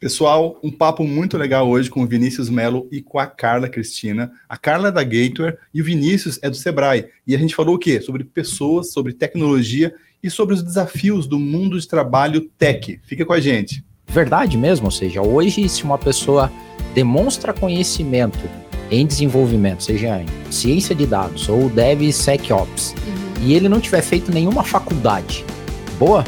Pessoal, um papo muito legal hoje com o Vinícius Melo e com a Carla Cristina. A Carla é da Gateware e o Vinícius é do Sebrae. E a gente falou o quê? Sobre pessoas, sobre tecnologia e sobre os desafios do mundo de trabalho tech. Fica com a gente. Verdade mesmo, ou seja, hoje se uma pessoa demonstra conhecimento em desenvolvimento, seja em ciência de dados ou DevSecOps, uhum. e ele não tiver feito nenhuma faculdade, boa,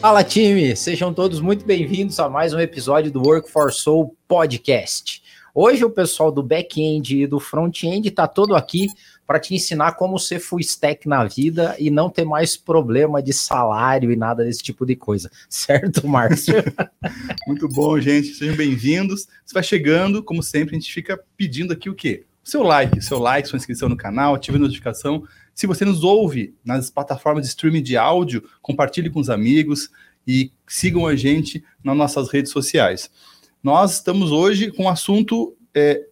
Fala time, sejam todos muito bem-vindos a mais um episódio do Work for Soul Podcast. Hoje o pessoal do back-end e do front-end está todo aqui para te ensinar como ser full stack na vida e não ter mais problema de salário e nada desse tipo de coisa. Certo, Márcio? muito bom, gente. Sejam bem-vindos. Você vai chegando, como sempre, a gente fica pedindo aqui o quê? Seu like, seu like, sua inscrição no canal, ative a notificação se você nos ouve nas plataformas de streaming de áudio, compartilhe com os amigos e sigam a gente nas nossas redes sociais. Nós estamos hoje com um assunto é,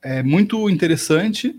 é, muito interessante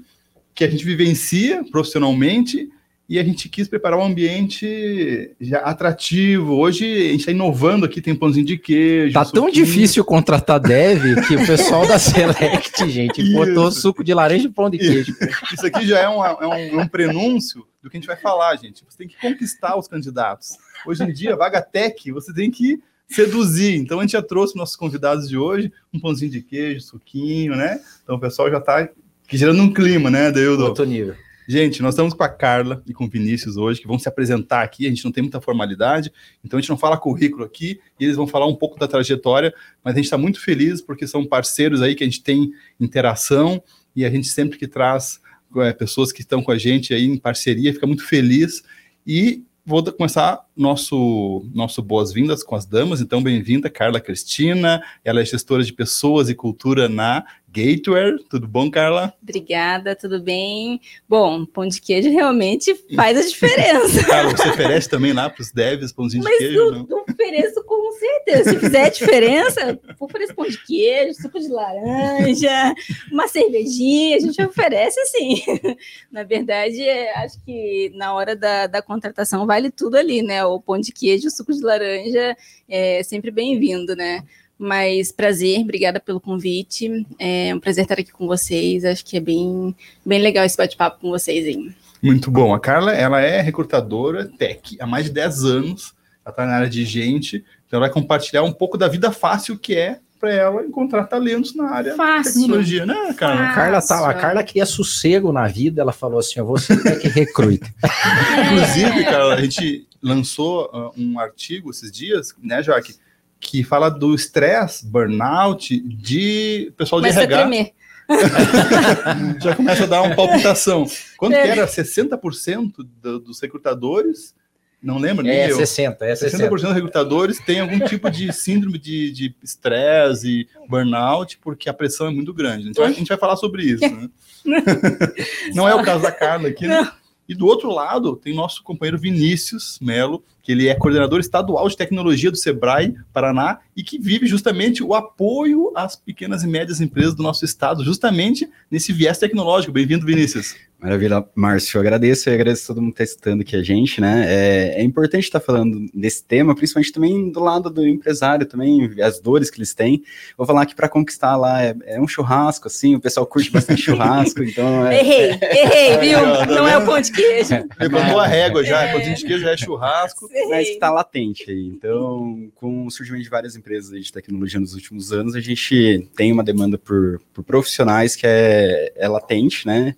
que a gente vivencia profissionalmente e a gente quis preparar um ambiente já atrativo. Hoje a gente está inovando aqui, tem pãozinho de queijo. Tá suquinho. tão difícil contratar dev que o pessoal da Select, gente, Isso. botou suco de laranja e pão de queijo. Isso aqui já é um, é, um, é um prenúncio do que a gente vai falar, gente. Você tem que conquistar os candidatos. Hoje em dia, vaga tech, você tem que seduzir. Então a gente já trouxe nossos convidados de hoje um pãozinho de queijo, suquinho, né? Então o pessoal já está gerando um clima, né, Deildo? Outro nível. Gente, nós estamos com a Carla e com o Vinícius hoje, que vão se apresentar aqui. A gente não tem muita formalidade, então a gente não fala currículo aqui, e eles vão falar um pouco da trajetória, mas a gente está muito feliz porque são parceiros aí que a gente tem interação e a gente sempre que traz é, pessoas que estão com a gente aí em parceria, fica muito feliz. E vou começar nosso nosso boas-vindas com as damas. Então, bem-vinda, Carla Cristina. Ela é gestora de pessoas e cultura na Gateware. Tudo bom, Carla? Obrigada, tudo bem? Bom, pão de queijo realmente faz a diferença. Carla, você oferece também lá para os devs pãozinho Mas de queijo? Mas eu, ofereço com certeza. Se fizer diferença, ofereço pão de queijo, suco de laranja, uma cervejinha, a gente oferece assim. Na verdade, é, acho que na hora da, da contratação vale tudo ali, né? O pão de queijo, o suco de laranja é sempre bem-vindo, né? Mas prazer, obrigada pelo convite. É um prazer estar aqui com vocês. Acho que é bem, bem legal esse bate-papo com vocês aí. Muito bom. A Carla, ela é recrutadora tech há mais de 10 anos. Ela está na área de gente. Então, ela vai compartilhar um pouco da vida fácil que é para ela encontrar talentos na área Fácil. de tecnologia, né, Carla? A Carla, tá, a Carla queria sossego na vida, ela falou assim: eu vou ser que recruta. Inclusive, Carla, a gente lançou uh, um artigo esses dias, né, Jaque? Que fala do estresse, burnout de pessoal de RH. Já começa a dar uma palpitação. Quanto é. que era? 60% do, dos recrutadores? Não lembro, nem é, eu. 60, é 60%. 60% dos recrutadores têm algum tipo de síndrome de estresse e burnout, porque a pressão é muito grande. Então, a gente vai falar sobre isso. Né? Não é o caso da Carla aqui, né? E do outro lado, tem nosso companheiro Vinícius Melo, que ele é coordenador estadual de tecnologia do Sebrae Paraná e que vive justamente o apoio às pequenas e médias empresas do nosso estado, justamente nesse viés tecnológico. Bem-vindo, Vinícius. Maravilha, Márcio. Eu agradeço e agradeço a todo mundo que está estando aqui a gente, né? É, é, importante estar falando desse tema, principalmente também do lado do empresário, também, as dores que eles têm. Vou falar que para conquistar lá é, é, um churrasco, assim, o pessoal curte bastante churrasco, então. É, errei, errei, viu? Não é o pão de queijo. Levantou a régua já, é. pão de queijo já é churrasco. Mas está latente aí. Então, com o surgimento de várias empresas de tecnologia nos últimos anos, a gente tem uma demanda por, por profissionais que é, é latente, né?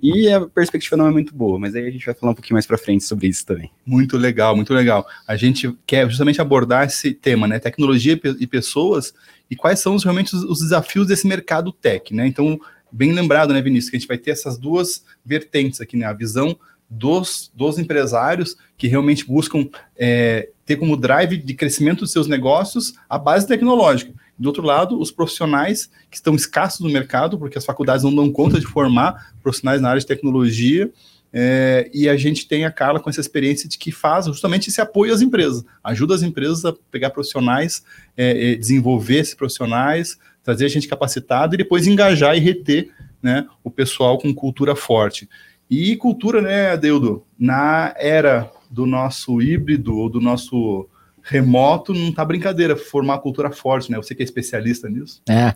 E a perspectiva não é muito boa, mas aí a gente vai falar um pouquinho mais para frente sobre isso também. Muito legal, muito legal. A gente quer justamente abordar esse tema, né? Tecnologia e pessoas e quais são realmente os, os desafios desse mercado tech, né? Então, bem lembrado, né, Vinícius, que a gente vai ter essas duas vertentes aqui, né? A visão dos, dos empresários que realmente buscam é, ter como drive de crescimento dos seus negócios a base tecnológica. Do outro lado, os profissionais que estão escassos no mercado, porque as faculdades não dão conta de formar profissionais na área de tecnologia, é, e a gente tem a Carla com essa experiência de que faz justamente esse apoio às empresas, ajuda as empresas a pegar profissionais, é, desenvolver esses profissionais, trazer a gente capacitado e depois engajar e reter né, o pessoal com cultura forte. E cultura, né, Deudo, na era do nosso híbrido ou do nosso remoto não tá brincadeira, formar cultura forte, né? Você que é especialista nisso. É,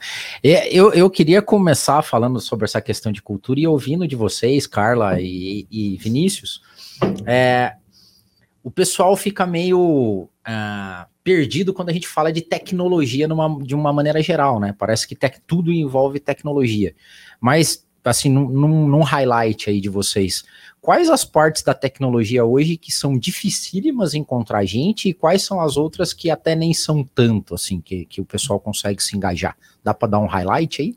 eu, eu queria começar falando sobre essa questão de cultura e ouvindo de vocês, Carla e, e Vinícius, é, o pessoal fica meio uh, perdido quando a gente fala de tecnologia numa, de uma maneira geral, né? Parece que tec, tudo envolve tecnologia. Mas, assim, num, num highlight aí de vocês, quais as partes da tecnologia hoje que são dificílimas encontrar gente e quais são as outras que até nem são tanto, assim, que, que o pessoal consegue se engajar? Dá para dar um highlight aí?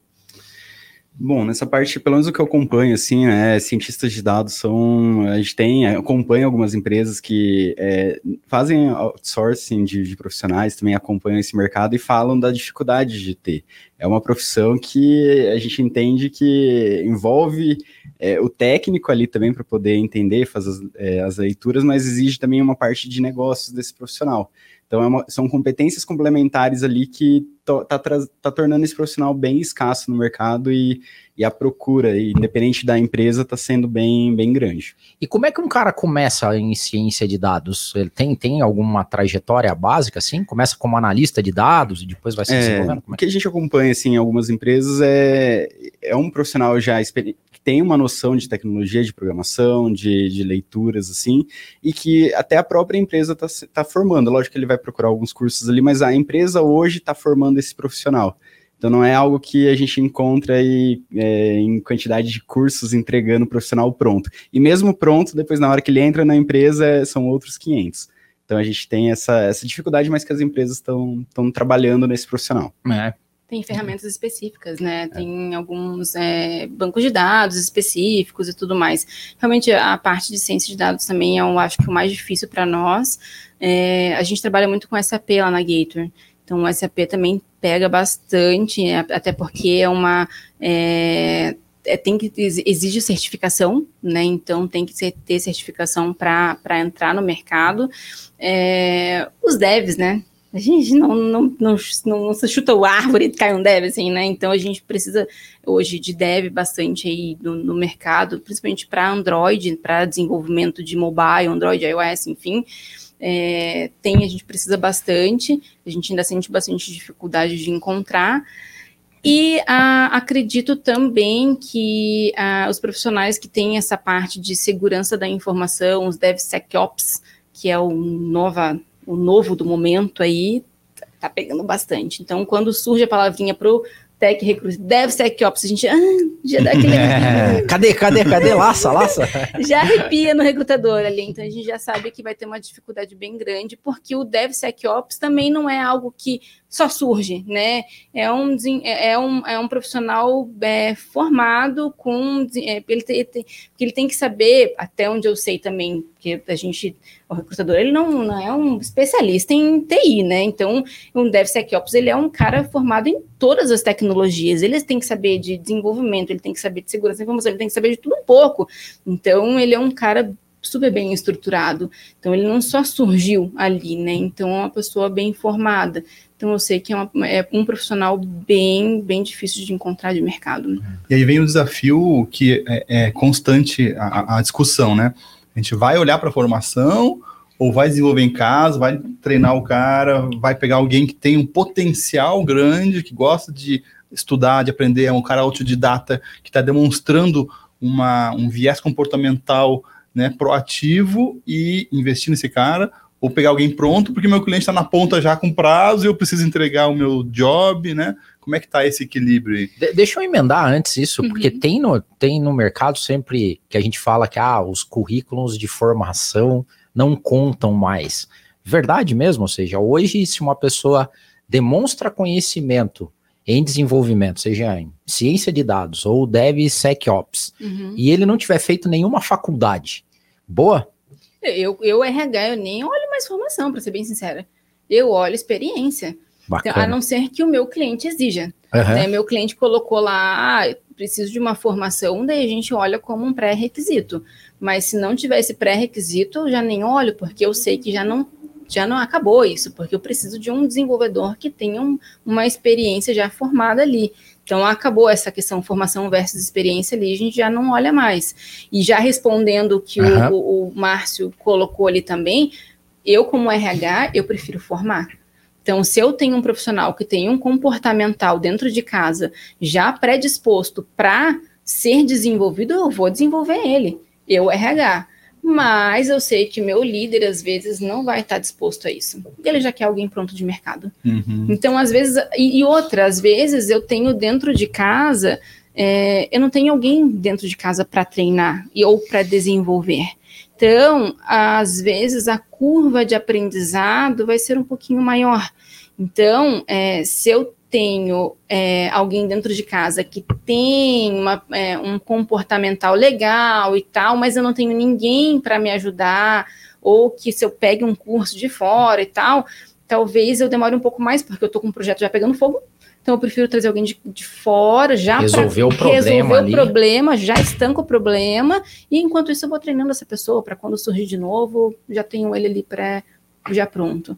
Bom, nessa parte, pelo menos o que eu acompanho, assim, é, cientistas de dados são, a gente tem, acompanha algumas empresas que é, fazem outsourcing de, de, profissionais, também acompanham esse mercado e falam da dificuldade de ter. É uma profissão que a gente entende que envolve é, o técnico ali também para poder entender, fazer as, é, as leituras, mas exige também uma parte de negócios desse profissional. Então, é uma, são competências complementares ali que está tá tornando esse profissional bem escasso no mercado e, e a procura, independente da empresa, está sendo bem, bem grande. E como é que um cara começa em ciência de dados? Ele tem, tem alguma trajetória básica, assim? Começa como analista de dados e depois vai se é, desenvolvendo? É, o que a gente acompanha, assim, em algumas empresas é, é um profissional já experiente tem uma noção de tecnologia, de programação, de, de leituras, assim, e que até a própria empresa está tá formando. Lógico que ele vai procurar alguns cursos ali, mas a empresa hoje está formando esse profissional. Então não é algo que a gente encontra aí, é, em quantidade de cursos entregando o profissional pronto. E mesmo pronto, depois na hora que ele entra na empresa, são outros 500. Então a gente tem essa, essa dificuldade, mas que as empresas estão trabalhando nesse profissional. É, tem ferramentas específicas, né? É. Tem alguns é, bancos de dados específicos e tudo mais. Realmente, a parte de ciência de dados também é, eu acho que, o mais difícil para nós. É, a gente trabalha muito com SAP lá na Gator. Então, o SAP também pega bastante, é, até porque é uma. É, é, tem que exige certificação, né? Então tem que ser, ter certificação para entrar no mercado. É, os devs, né? A gente não, não, não, não, se chuta o árvore e cai um dev, assim, né? Então a gente precisa hoje de dev bastante aí no, no mercado, principalmente para Android, para desenvolvimento de mobile, Android, iOS, enfim. É, tem, a gente precisa bastante, a gente ainda sente bastante dificuldade de encontrar. E ah, acredito também que ah, os profissionais que têm essa parte de segurança da informação, os DevSecOps, que é o nova o novo do momento aí tá pegando bastante. Então, quando surge a palavrinha pro Tech Recruit, DevSecOps, a gente ah, já dá aquele... É, cadê, cadê, cadê? Laça, laça. já arrepia no recrutador ali, então a gente já sabe que vai ter uma dificuldade bem grande, porque o DevSecOps também não é algo que só surge, né? É um, é, é um, é um profissional é, formado com. É, ele, tem, ele tem que saber, até onde eu sei também, que a gente, o recrutador, ele não, não é um especialista em TI, né? Então, um DevSecOps, ele é um cara formado em todas as tecnologias, ele tem que saber de desenvolvimento, ele tem que saber de segurança informação, ele tem que saber de tudo um pouco. Então, ele é um cara super bem estruturado. Então, ele não só surgiu ali, né? Então, é uma pessoa bem formada. Então eu sei que é, uma, é, um profissional bem, bem difícil de encontrar de mercado. E aí vem o desafio que é, é constante a, a, discussão, né? A gente vai olhar para a formação ou vai desenvolver em casa, vai treinar o cara, vai pegar alguém que tem um potencial grande, que gosta de estudar, de aprender, é um cara autodidata que está demonstrando uma, um viés comportamental né, proativo e investir nesse cara, ou pegar alguém pronto, porque meu cliente está na ponta já com prazo e eu preciso entregar o meu job, né? Como é que tá esse equilíbrio aí? De deixa eu emendar antes isso, uhum. porque tem no, tem no mercado sempre que a gente fala que ah, os currículos de formação não contam mais. Verdade mesmo, ou seja, hoje se uma pessoa demonstra conhecimento em desenvolvimento, seja em ciência de dados ou DevSecOps, uhum. e ele não tiver feito nenhuma faculdade, boa, eu, eu RH, eu nem olho mais formação, para ser bem sincera. Eu olho experiência. Então, a não ser que o meu cliente exija. Uhum. Né? Meu cliente colocou lá, ah, preciso de uma formação, daí a gente olha como um pré-requisito. Mas se não tiver esse pré-requisito, eu já nem olho, porque eu sei que já não já não acabou isso, porque eu preciso de um desenvolvedor que tenha um, uma experiência já formada ali. Então, acabou essa questão formação versus experiência ali, a gente já não olha mais. E já respondendo o que uhum. o, o, Márcio colocou ali também, eu, como RH, eu prefiro formar. Então, se eu tenho um profissional que tem um comportamental dentro de casa já predisposto para ser desenvolvido, eu vou desenvolver ele. Eu, RH mas eu sei que meu líder às vezes não vai estar disposto a isso. Ele já quer alguém pronto de mercado. Uhum. Então, às vezes, e, e outra, às vezes eu tenho dentro de casa, é, eu não tenho alguém dentro de casa para treinar e, ou para desenvolver. Então, às vezes a curva de aprendizado vai ser um pouquinho maior. Então, é, se eu tenho é, alguém dentro de casa que tem uma, é, um comportamental legal e tal, mas eu não tenho ninguém para me ajudar, ou que se eu pegue um curso de fora e tal, talvez eu demore um pouco mais, porque eu estou com um projeto já pegando fogo. Então eu prefiro trazer alguém de, de fora, já resolver o problema, resolver ali. o problema, já estanca o problema, e enquanto isso eu vou treinando essa pessoa para quando surgir de novo, já tenho ele ali pré já pronto.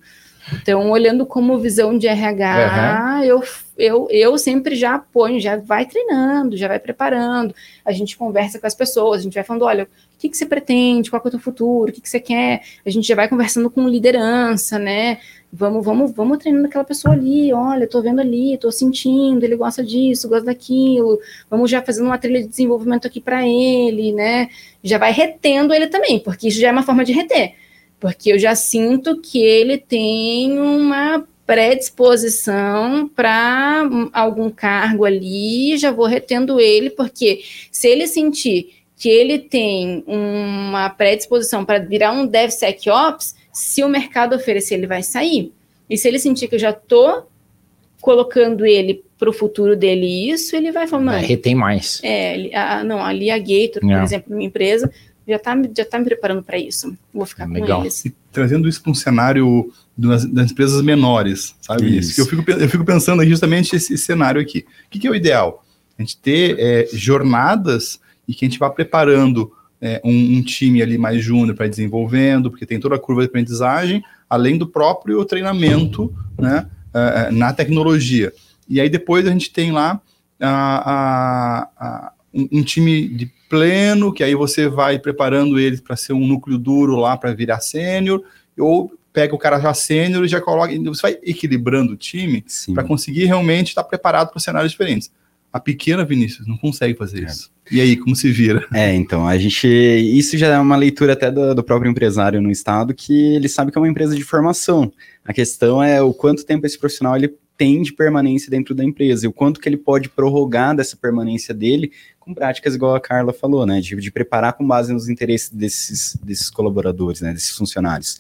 Então, olhando como visão de RH, uhum. eu, eu, eu sempre já apoio, já vai treinando, já vai preparando. A gente conversa com as pessoas, a gente vai falando: olha, o que, que você pretende, qual é o teu futuro, o que, que você quer. A gente já vai conversando com liderança, né? Vamos, vamos, vamos treinando aquela pessoa ali, olha, tô vendo ali, tô sentindo, ele gosta disso, gosta daquilo. Vamos já fazendo uma trilha de desenvolvimento aqui para ele, né? Já vai retendo ele também, porque isso já é uma forma de reter porque eu já sinto que ele tem uma predisposição para algum cargo ali, já vou retendo ele, porque se ele sentir que ele tem uma predisposição para virar um DevSecOps, se o mercado oferecer, ele vai sair. E se ele sentir que eu já estou colocando ele para o futuro dele isso, ele vai falar. Retém mais. É, a, não, ali a Gator, por exemplo, minha empresa, já está já tá me preparando para isso. Vou ficar é, com legal. eles. E trazendo isso para um cenário das, das, empresas menores, sabe? Isso. isso. Eu, fico, eu fico pensando justamente esse cenário aqui. O que, que é o ideal? A gente ter é, jornadas e que a gente vá preparando é, um, um, time ali mais júnior para desenvolvendo, porque tem toda a curva de aprendizagem, além do próprio treinamento né, é, é na tecnologia. E aí depois a gente tem lá a, a, a um, um, time de pleno, que aí você vai preparando ele para ser um núcleo duro lá para virar sênior, ou pega o cara já sênior e já coloca. Você vai equilibrando o time para conseguir realmente estar preparado para cenários diferentes. A pequena Vinícius não consegue fazer é. isso. E aí, como se vira? É, então, a gente. Isso já é uma leitura até do, do, próprio empresário no estado, que ele sabe que é uma empresa de formação. A questão é o quanto tempo esse profissional ele tem de permanência dentro da empresa e o quanto que ele pode prorrogar dessa permanência dele com práticas igual a Carla falou, né, de, de preparar com base nos interesses desses, desses colaboradores, né, desses funcionários.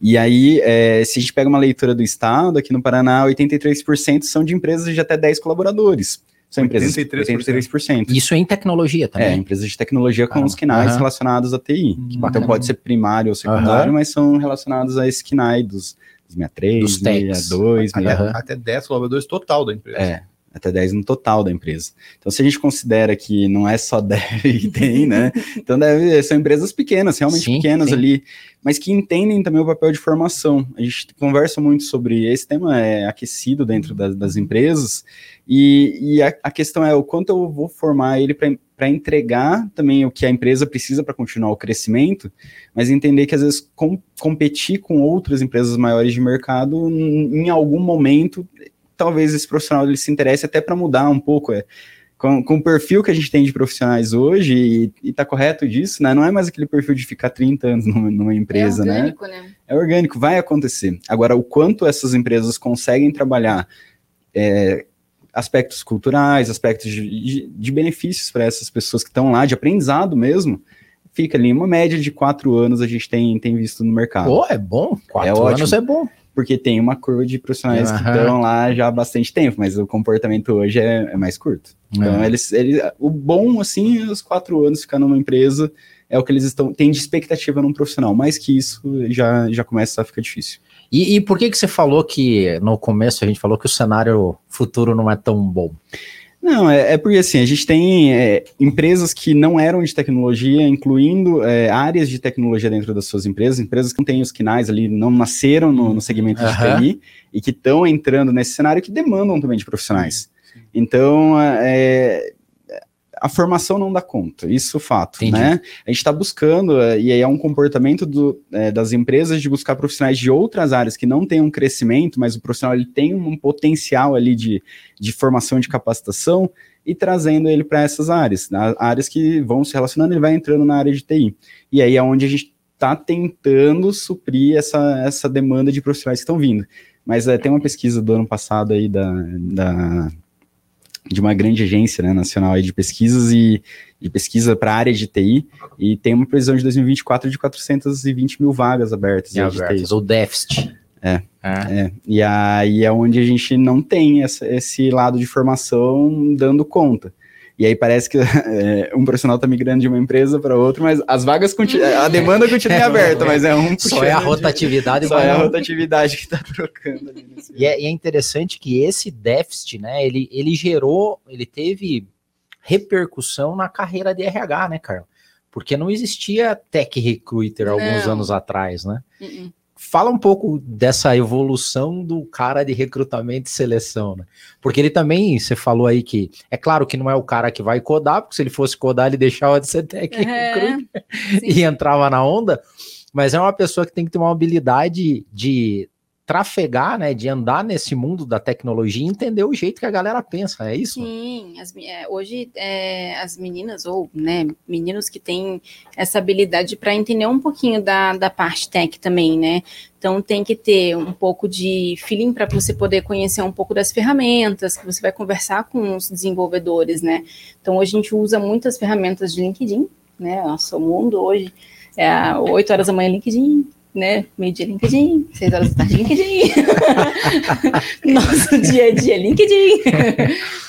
E aí, é, se a gente pega uma leitura do Estado, aqui no Paraná, 83% são de empresas de até 10 colaboradores. São empresas 83%. 83%. Isso é em tecnologia também. É, empresas de tecnologia com ah, os KNAIs uh -huh. relacionados à TI. Hum, então pode ser primário ou secundário, uh -huh. mas são relacionados a esse KNAI dos 63, dos 62, até, até 10 colaboradores total da empresa. É, até 10 no total da empresa. Então, se a gente considera que não é só 10 que tem, né? Então, deve, são empresas pequenas, realmente sim, pequenas sim. ali, mas que entendem também o papel de formação. A gente conversa muito sobre esse tema, é aquecido dentro das, das empresas, e, e a, a, questão é o quanto eu vou formar ele para entregar também o que a empresa precisa para continuar o crescimento, mas entender que às vezes com, competir com outras empresas maiores de mercado, em algum momento talvez esse profissional ele se interesse até para mudar um pouco. É, com, com, o perfil que a gente tem de profissionais hoje, e, e tá correto disso, né? Não é mais aquele perfil de ficar 30 anos numa, numa empresa, é né? orgânico, né? né? É orgânico, vai acontecer. Agora, o quanto essas empresas conseguem trabalhar é, aspectos culturais, aspectos de, de, de benefícios para essas pessoas que estão lá, de aprendizado mesmo, fica ali uma média de quatro anos a gente tem, tem visto no mercado. Pô, é bom. Quatro é anos é bom porque tem uma curva de profissionais uhum. que estão lá já há bastante tempo, mas o comportamento hoje é, é mais curto. Então, é. eles, eles, o bom, assim, os quatro anos ficar numa empresa é o que eles estão têm de expectativa num profissional. Mais que isso, já, já começa a ficar difícil. E, e por que, que você falou que no começo a gente falou que o cenário futuro não é tão bom? Não, é, é, porque assim, a gente tem é, empresas que não eram de tecnologia, incluindo é, áreas de tecnologia dentro das suas empresas, empresas que não têm os quinais ali, não nasceram no, no segmento de TI e que estão entrando nesse cenário que demandam também de profissionais. Sim, sim. Então, é, a formação não dá conta, isso é fato, Entendi. né? A gente está buscando, é, e aí é um comportamento do, é, das empresas de buscar profissionais de outras áreas que não têm um crescimento, mas o profissional ele tem um potencial ali de, de formação e de capacitação, e trazendo ele para essas áreas, né? áreas que vão se relacionando, ele vai entrando na área de TI. E aí é onde a gente está tentando suprir essa, essa demanda de profissionais que estão vindo. Mas é, tem uma pesquisa do ano passado aí da, da de uma grande agência né, nacional de pesquisas e de pesquisa para a área de TI e tem uma previsão de 2024 de 420 mil vagas abertas. abertas ou déficit. É, é. é, E aí é onde a gente não tem essa, esse lado de formação dando conta. E aí parece que é, um profissional está migrando de uma empresa para outra, mas as vagas continuam, a demanda continua é, aberta, mas é um Só é a rotatividade. Só é a rotatividade que está trocando. Ali e, é, e é interessante que esse déficit, né, ele, ele gerou, ele teve repercussão na carreira de RH, né, Carlos? Porque não existia tech recruiter alguns não. anos atrás, né? Uh -uh. Fala um pouco dessa evolução do cara de recrutamento e seleção, né? Porque ele também, você falou aí que é claro que não é o cara que vai codar, porque se ele fosse codar, ele deixava de ser técnico é, e entrava na onda, mas é uma pessoa que tem que ter uma habilidade de trafegar, né, de andar nesse mundo da tecnologia e entender o jeito que a galera pensa, é isso? Sim, as, é, hoje é, as meninas ou né, meninos que têm essa habilidade para entender um pouquinho da, da parte tech também, né? Então tem que ter um pouco de feeling para você poder conhecer um pouco das ferramentas, que você vai conversar com os desenvolvedores, né? Então hoje a gente usa muitas ferramentas de LinkedIn, né? Nosso mundo hoje é 8 horas da manhã LinkedIn, né? Meio-dia LinkedIn, seis horas da tarde LinkedIn. Nosso dia a dia LinkedIn.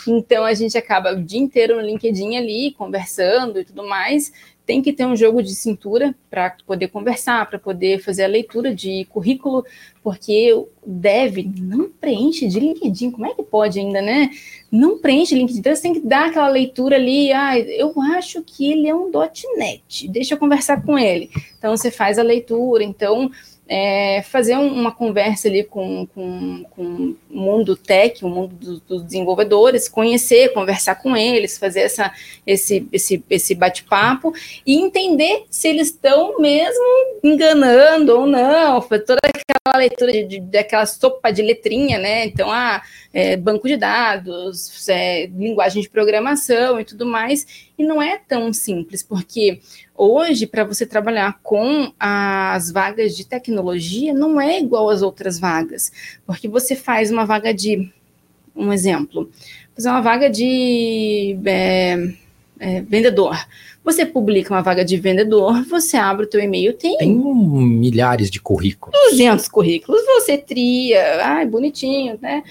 então a gente acaba o dia inteiro no LinkedIn ali, conversando e tudo mais tem que ter um jogo de cintura para poder conversar, para poder fazer a leitura de currículo, porque o dev não preenche de LinkedIn, como é que pode ainda, né? Não preenche LinkedIn, então você tem que dar aquela leitura ali, ah, eu acho que ele é um .NET, deixa eu conversar com ele. Então você faz a leitura, então é, fazer um, uma conversa ali com, com, com o mundo tech, o mundo dos, desenvolvedores, conhecer, conversar com eles, fazer essa, esse, esse, esse bate-papo e entender se eles estão mesmo enganando ou não, toda aquela leitura de, de, daquela sopa de letrinha, né? Então, ah, é, banco de dados, é, linguagem de programação e tudo mais, e não é tão simples, porque hoje, para você trabalhar com as vagas de tecnologia, não é igual às outras vagas, porque você faz uma vaga de, um exemplo, fazer uma vaga de é, é, vendedor. Você publica uma vaga de vendedor, você abre o teu e-mail, tem... Tem milhares de currículos. 200 currículos, você tria, ai, bonitinho, né?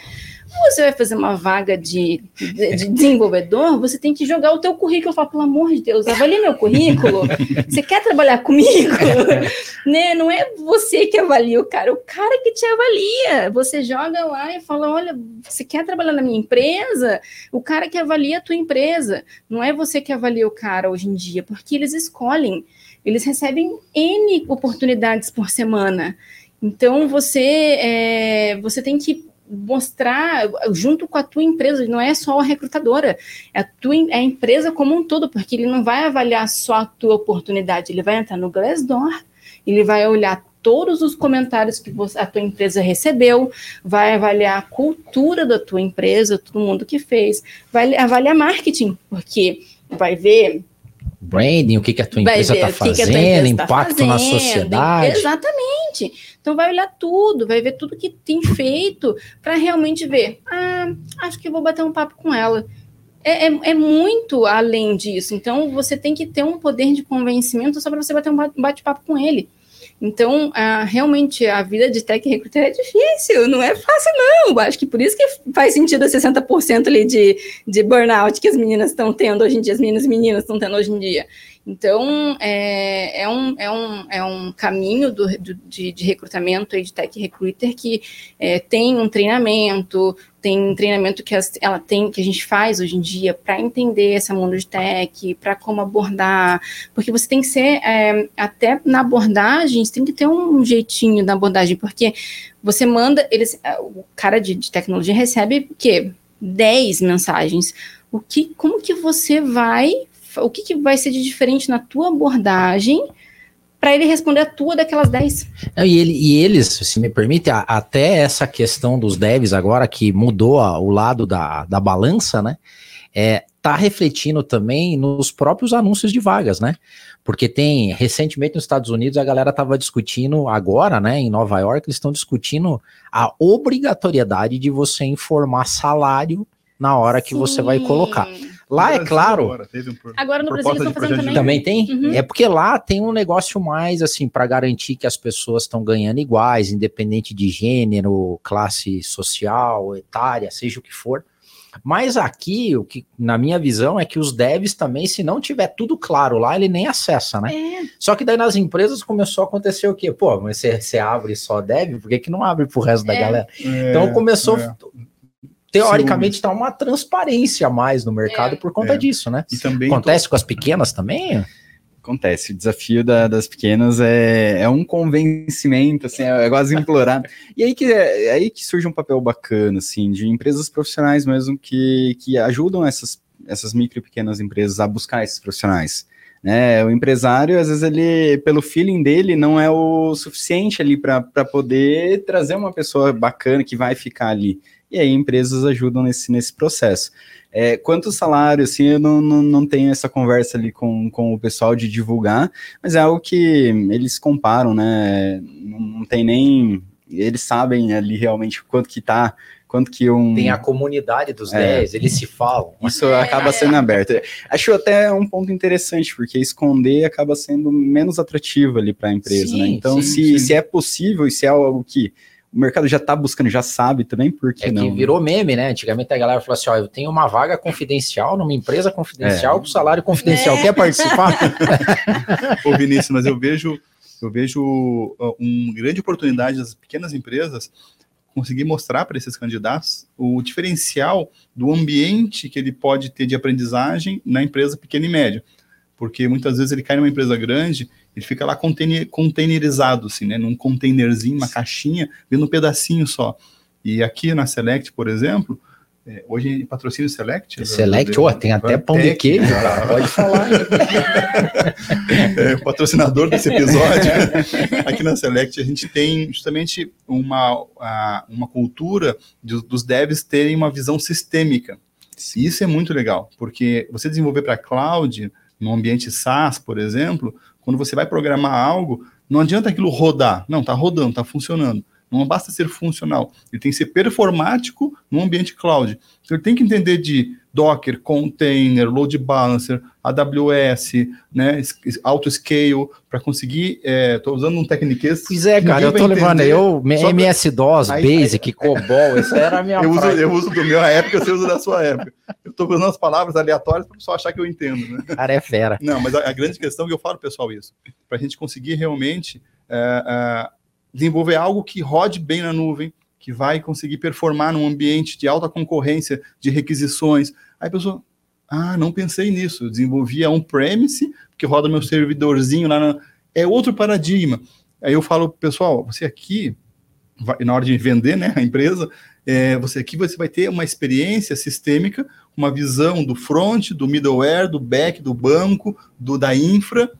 Você vai fazer uma vaga de, de, de, desenvolvedor, você tem que jogar o teu currículo e falar, pelo amor de Deus, avalie meu currículo. Você quer trabalhar comigo? né? Não é você que avalia o cara, o cara que te avalia. Você joga lá e fala, olha, você quer trabalhar na minha empresa? O cara que avalia a tua empresa. Não é você que avalia o cara hoje em dia, porque eles escolhem. Eles recebem N oportunidades por semana. Então, você, é, você tem que mostrar junto com a tua empresa, não é só a recrutadora, é a, tua, é a empresa como um todo, porque ele não vai avaliar só a tua oportunidade, ele vai entrar no Glassdoor, ele vai olhar todos os comentários que você, a tua empresa recebeu, vai avaliar a cultura da tua empresa, todo mundo que fez, vai avaliar marketing, porque vai ver branding, o que, que a tua empresa está fazendo, impacto tá fazendo, na sociedade. Exatamente. Então vai olhar tudo, vai ver tudo que tem feito para realmente ver. Ah, acho que vou bater um papo com ela. É, é, é, muito além disso. Então você tem que ter um poder de convencimento só para você bater um bate-papo com ele. Então, realmente, a vida de tech recruiter é difícil, não é fácil, não. Acho que por isso que faz sentido a 60% ali de, de burnout que as meninas estão tendo hoje em dia, as meninas e meninas estão tendo hoje em dia. Então, é, é, um, é, um, é um caminho do, do de, de, recrutamento de tech recruiter que é, tem um treinamento, tem um treinamento que as, ela tem, que a gente faz hoje em dia para entender esse mundo de tech, para como abordar, porque você tem que ser, é, até na abordagem, você tem que ter um jeitinho da abordagem, porque você manda, eles, o cara de, de tecnologia recebe o quê? 10 mensagens o que, como que você vai, o que, que vai ser de diferente na tua abordagem para ele responder a tua daquelas 10. E, ele, e eles, se me permite, a, até essa questão dos devs agora, que mudou a, o lado da, da balança, né? É, tá refletindo também nos próprios anúncios de vagas, né? Porque tem, recentemente nos Estados Unidos, a galera estava discutindo, agora, né, em Nova York, eles estão discutindo a obrigatoriedade de você informar salário na hora que Sim. você vai colocar. Lá é claro. Agora, um, agora no Brasil eles estão fazendo também. Também tem? Uhum. É porque lá tem um negócio mais assim para garantir que as pessoas estão ganhando iguais, independente de gênero, classe social, etária, seja o que for. Mas aqui, o que, na minha visão, é que os devs também, se não tiver tudo claro lá, ele nem acessa, né? É. Só que daí nas empresas começou a acontecer o quê? Pô, mas você, você abre só dev, por que, que não abre pro resto é. da galera? É, então começou. Teoricamente está uma transparência a mais no mercado é. por conta é. disso, né? E também acontece tô... com as pequenas também? Acontece, o desafio da, das pequenas é, é um convencimento, assim, é, é quase implorar. e aí que, é aí que surge um papel bacana, assim, de empresas profissionais mesmo que, que ajudam essas, essas micro e pequenas empresas a buscar esses profissionais. Né, o empresário, às vezes, ele, pelo feeling dele, não é o suficiente ali para poder trazer uma pessoa bacana que vai ficar ali e aí empresas ajudam nesse, nesse processo. É, quanto salário, assim, eu não, não, não tenho essa conversa ali com, com o pessoal de divulgar, mas é algo que eles comparam, né? Não, não tem nem. Eles sabem ali realmente quanto que tá quanto que um. Tem a comunidade dos é, 10, eles se falam. Isso é. acaba sendo aberto. Acho até um ponto interessante, porque esconder acaba sendo menos atrativo ali para a empresa, sim, né? Então, sim, se, sim. se é possível e se é algo que o mercado já está buscando, já sabe também, por que é não? que virou meme, né? Antigamente a galera falou assim: ó, eu tenho uma vaga confidencial numa empresa confidencial é. com salário confidencial. É. Quer participar? Ô, Vinícius, mas eu vejo, eu vejo uma grande oportunidade das pequenas empresas conseguir mostrar para esses candidatos o diferencial do ambiente que ele pode ter de aprendizagem na empresa pequena e média. Porque muitas vezes ele cai numa empresa grande ele fica lá container, containerizado, assim, né? Num containerzinho, uma caixinha, vendo um pedacinho só. E aqui na Select, por exemplo, é, hoje patrocínio Select. Select, oh, tem até pão de queijo, pode falar. é, patrocinador desse episódio. Aqui na Select a gente tem justamente uma, uma cultura de, dos devs terem uma visão sistêmica. E isso é muito legal, porque você desenvolver para cloud, no ambiente SaaS, por exemplo, quando você vai programar algo, não adianta aquilo rodar. Não, está rodando, está funcionando. Não basta ser funcional. Ele tem que ser performático no ambiente cloud. Então, ele tem que entender de Docker, container, load balancer, AWS, né, auto-scale, para conseguir. Estou é, usando um Techniques. Pois é, cara, eu estou levando eu, MS-DOS, Basic, aí, COBOL, essa era a minha eu uso, eu uso do meu época, você usa da sua época. Eu estou usando as palavras aleatórias para o pessoal achar que eu entendo. Né? Cara, é fera. Não, mas a, a grande questão é que eu falo, pessoal, isso, para a gente conseguir realmente é, é, desenvolver algo que rode bem na nuvem, que vai conseguir performar num ambiente de alta concorrência de requisições. Aí a pessoa, ah, não pensei nisso, eu desenvolvia on-premise, que roda meu servidorzinho lá na... É outro paradigma. Aí eu falo, pessoal, você aqui, vai, na hora de vender né, a empresa, é, você aqui você vai ter uma experiência sistêmica, uma visão do front, do middleware, do back, do banco, do da infra,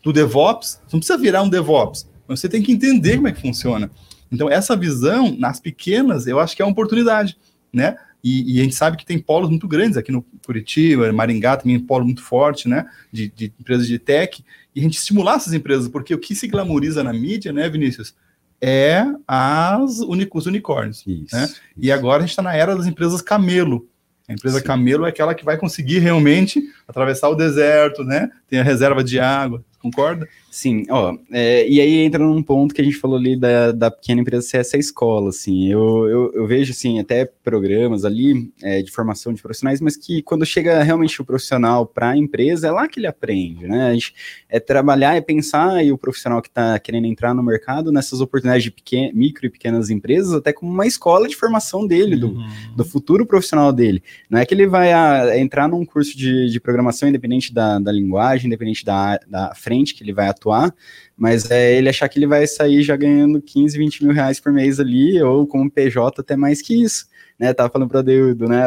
do DevOps. Você não precisa virar um DevOps, mas você tem que entender como é que funciona. Então, essa visão, nas pequenas, eu acho que é uma oportunidade, né? E, e, a gente sabe que tem polos muito grandes aqui no Curitiba, Maringá também é um polo muito forte, né? De, de, empresas de tech, e a gente estimular essas empresas, porque o que se glamoriza na mídia, né, Vinícius? É as os unicórnios. Isso, né? Isso. E agora a gente está na era das empresas camelo. A empresa Sim. camelo é aquela que vai conseguir realmente atravessar o deserto, né? Tem a reserva de água, concorda? Sim, ó, é, e aí entra num ponto que a gente falou ali da, da pequena empresa ser essa escola, assim, eu, eu, eu vejo, assim, até programas ali é, de formação de profissionais, mas que quando chega realmente o profissional para a empresa, é lá que ele aprende, né, a gente é trabalhar, é pensar, e o profissional que está querendo entrar no mercado, nessas oportunidades de pequeno, micro e pequenas empresas, até como uma escola de formação dele, do, uhum. do futuro profissional dele, não é que ele vai a, entrar num curso de, de programação independente da, da linguagem, independente da, da frente frente que ele vai atuar, mas é ele achar que ele vai sair já ganhando 15, 20 mil reais por mês ali, ou como PJ até mais que isso. Né, tava falando para Deudo, né,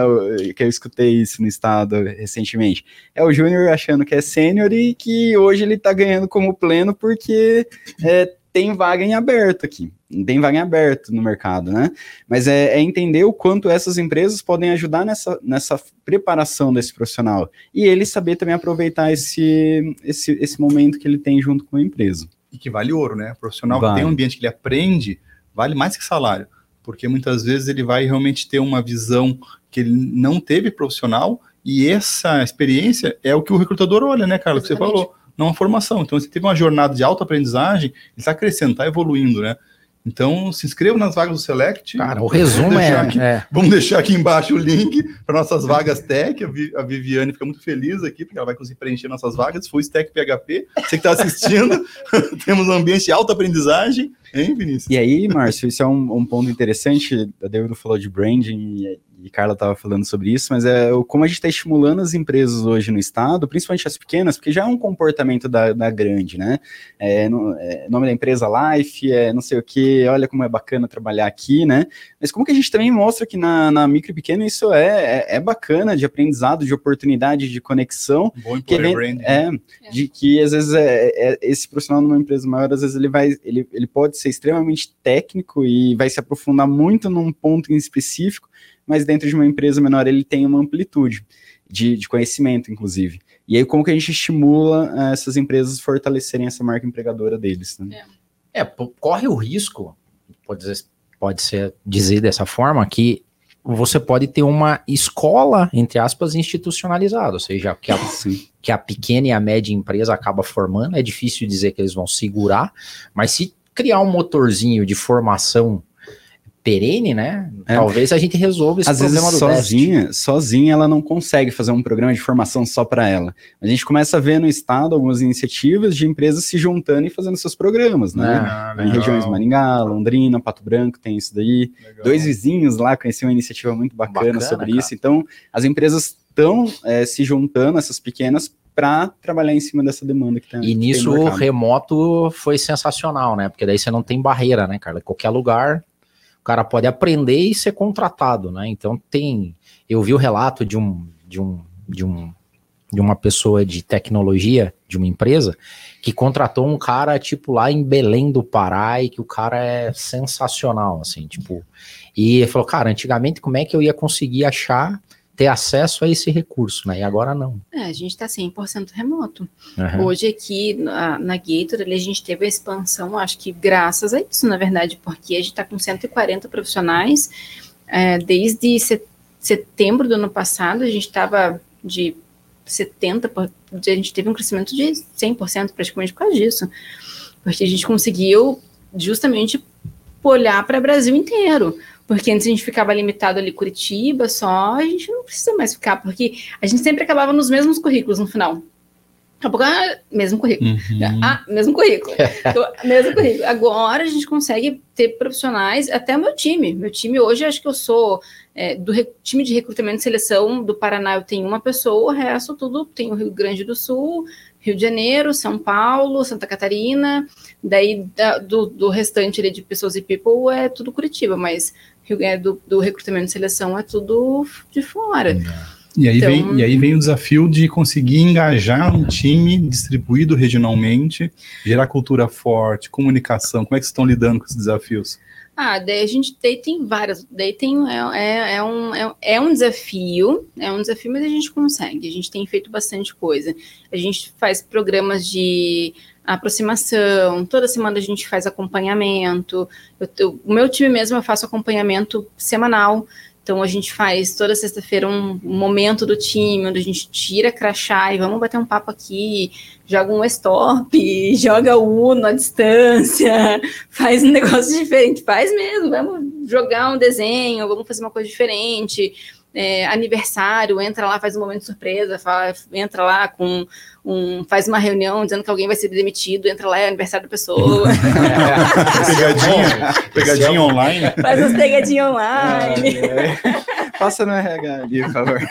que eu escutei isso no estado recentemente. É o Júnior achando que é sênior e que hoje ele está ganhando como pleno porque é, tem vaga em aberto aqui, tem vaga em aberto no mercado, né? Mas é, é, entender o quanto essas empresas podem ajudar nessa, nessa preparação desse profissional e ele saber também aproveitar esse, esse, esse momento que ele tem junto com a empresa. E que vale ouro, né? O profissional vale. que tem um ambiente que ele aprende vale mais que salário, porque muitas vezes ele vai realmente ter uma visão que ele não teve profissional e essa experiência é o que o recrutador olha, né, Carlos? Você falou não formação. Então, você teve uma jornada de autoaprendizagem, ele está crescendo, está evoluindo, né? Então, se inscreva nas vagas do Select. Cara, o resumo é, aqui, é, Vamos deixar aqui embaixo o link para nossas vagas Tech. A Viviane fica muito feliz aqui, porque ela vai conseguir preencher nossas vagas. Foi Stack PHP. Você que está assistindo, temos um ambiente de alta aprendizagem. Hein, Vinícius? E aí, Márcio, isso é um, um ponto interessante. A David falou de branding e Carla estava falando sobre isso, mas é como a gente está estimulando as empresas hoje no estado, principalmente as pequenas, porque já é um comportamento da, da grande, né? É, no, é, nome da empresa Life, é não sei o que, olha como é bacana trabalhar aqui, né? Mas como que a gente também mostra que na, na micro e pequena isso é, é, é, bacana de aprendizado, de oportunidade, de conexão. Bom que ele, brand, é, é, de que às vezes é, é, esse profissional numa empresa maior, às vezes ele vai, ele, ele pode ser extremamente técnico e vai se aprofundar muito num ponto em específico, mas dentro de uma empresa menor ele tem uma amplitude de, de conhecimento, inclusive. E aí, como que a gente estimula uh, essas empresas a fortalecerem essa marca empregadora deles? Né? É. é, corre o risco, pode, dizer, pode ser dizer dessa forma, que você pode ter uma escola, entre aspas, institucionalizada, ou seja, que a, que a pequena e a média empresa acaba formando, é difícil dizer que eles vão segurar, mas se criar um motorzinho de formação perene, né? É. Talvez a gente resolva esse Às problema vezes, do sozinha, déficit. sozinha ela não consegue fazer um programa de formação só para ela. A gente começa a ver no estado algumas iniciativas de empresas se juntando e fazendo seus programas, né? Ah, em regiões Maringá, Londrina, Pato Branco, tem isso daí. Legal. Dois vizinhos lá conheciam uma iniciativa muito bacana, bacana sobre cara. isso. Então, as empresas estão é, se juntando, essas pequenas, para trabalhar em cima dessa demanda que tem. E nisso o remoto foi sensacional, né? Porque daí você não tem barreira, né, cara? Qualquer lugar cara pode aprender e ser contratado, né? Então tem, eu vi o relato de um de um de um de uma pessoa de tecnologia de uma empresa que contratou um cara tipo lá em Belém do Pará e que o cara é sensacional assim, tipo, e ele falou, cara, antigamente como é que eu ia conseguir achar ter acesso a esse recurso, né? E agora não. É, a gente está 100% remoto. Uhum. Hoje aqui na, na Gator, a gente teve a expansão, acho que graças a isso, na verdade, porque a gente está com 140 profissionais. É, desde setembro do ano passado, a gente estava de 70, a gente teve um crescimento de 100% praticamente por causa disso. Porque a gente conseguiu justamente olhar para o Brasil inteiro. Porque antes a gente ficava limitado ali Curitiba só, a gente não precisa mais ficar, porque a gente sempre acabava nos mesmos currículos no final. Daqui a pouco, ah, mesmo currículo. Uhum. Ah, mesmo currículo. então, mesmo currículo. Agora a gente consegue ter profissionais, até o meu time. Meu time hoje, acho que eu sou é, do time de recrutamento e seleção do Paraná, eu tenho uma pessoa, o resto tudo tem o Rio Grande do Sul, Rio de Janeiro, São Paulo, Santa Catarina, daí da, do, do restante ali de pessoas e people é tudo Curitiba, mas é do, do recrutamento e seleção é tudo de fora. E aí, então, vem, e aí vem o desafio de conseguir engajar um time distribuído regionalmente, gerar cultura forte, comunicação. Como é que vocês estão lidando com esses desafios? Ah, daí a gente daí tem várias, daí tem é, é, é, um, é, é um desafio, é um desafio, mas a gente consegue. A gente tem feito bastante coisa. A gente faz programas de aproximação, toda semana a gente faz acompanhamento. Eu, eu, o meu time mesmo eu faço acompanhamento semanal. Então a gente faz toda sexta-feira um momento do time, onde a gente tira crachá e vamos bater um papo aqui, joga um stop, joga Uno à distância, faz um negócio diferente, faz mesmo, vamos jogar um desenho, vamos fazer uma coisa diferente é, aniversário, entra lá, faz um momento de surpresa, fala, entra lá com um, faz uma reunião dizendo que alguém vai ser demitido, entra lá, é aniversário da pessoa. pegadinha, pegadinha online. Faz umas pegadinhas online. Passa no RH ali, por favor.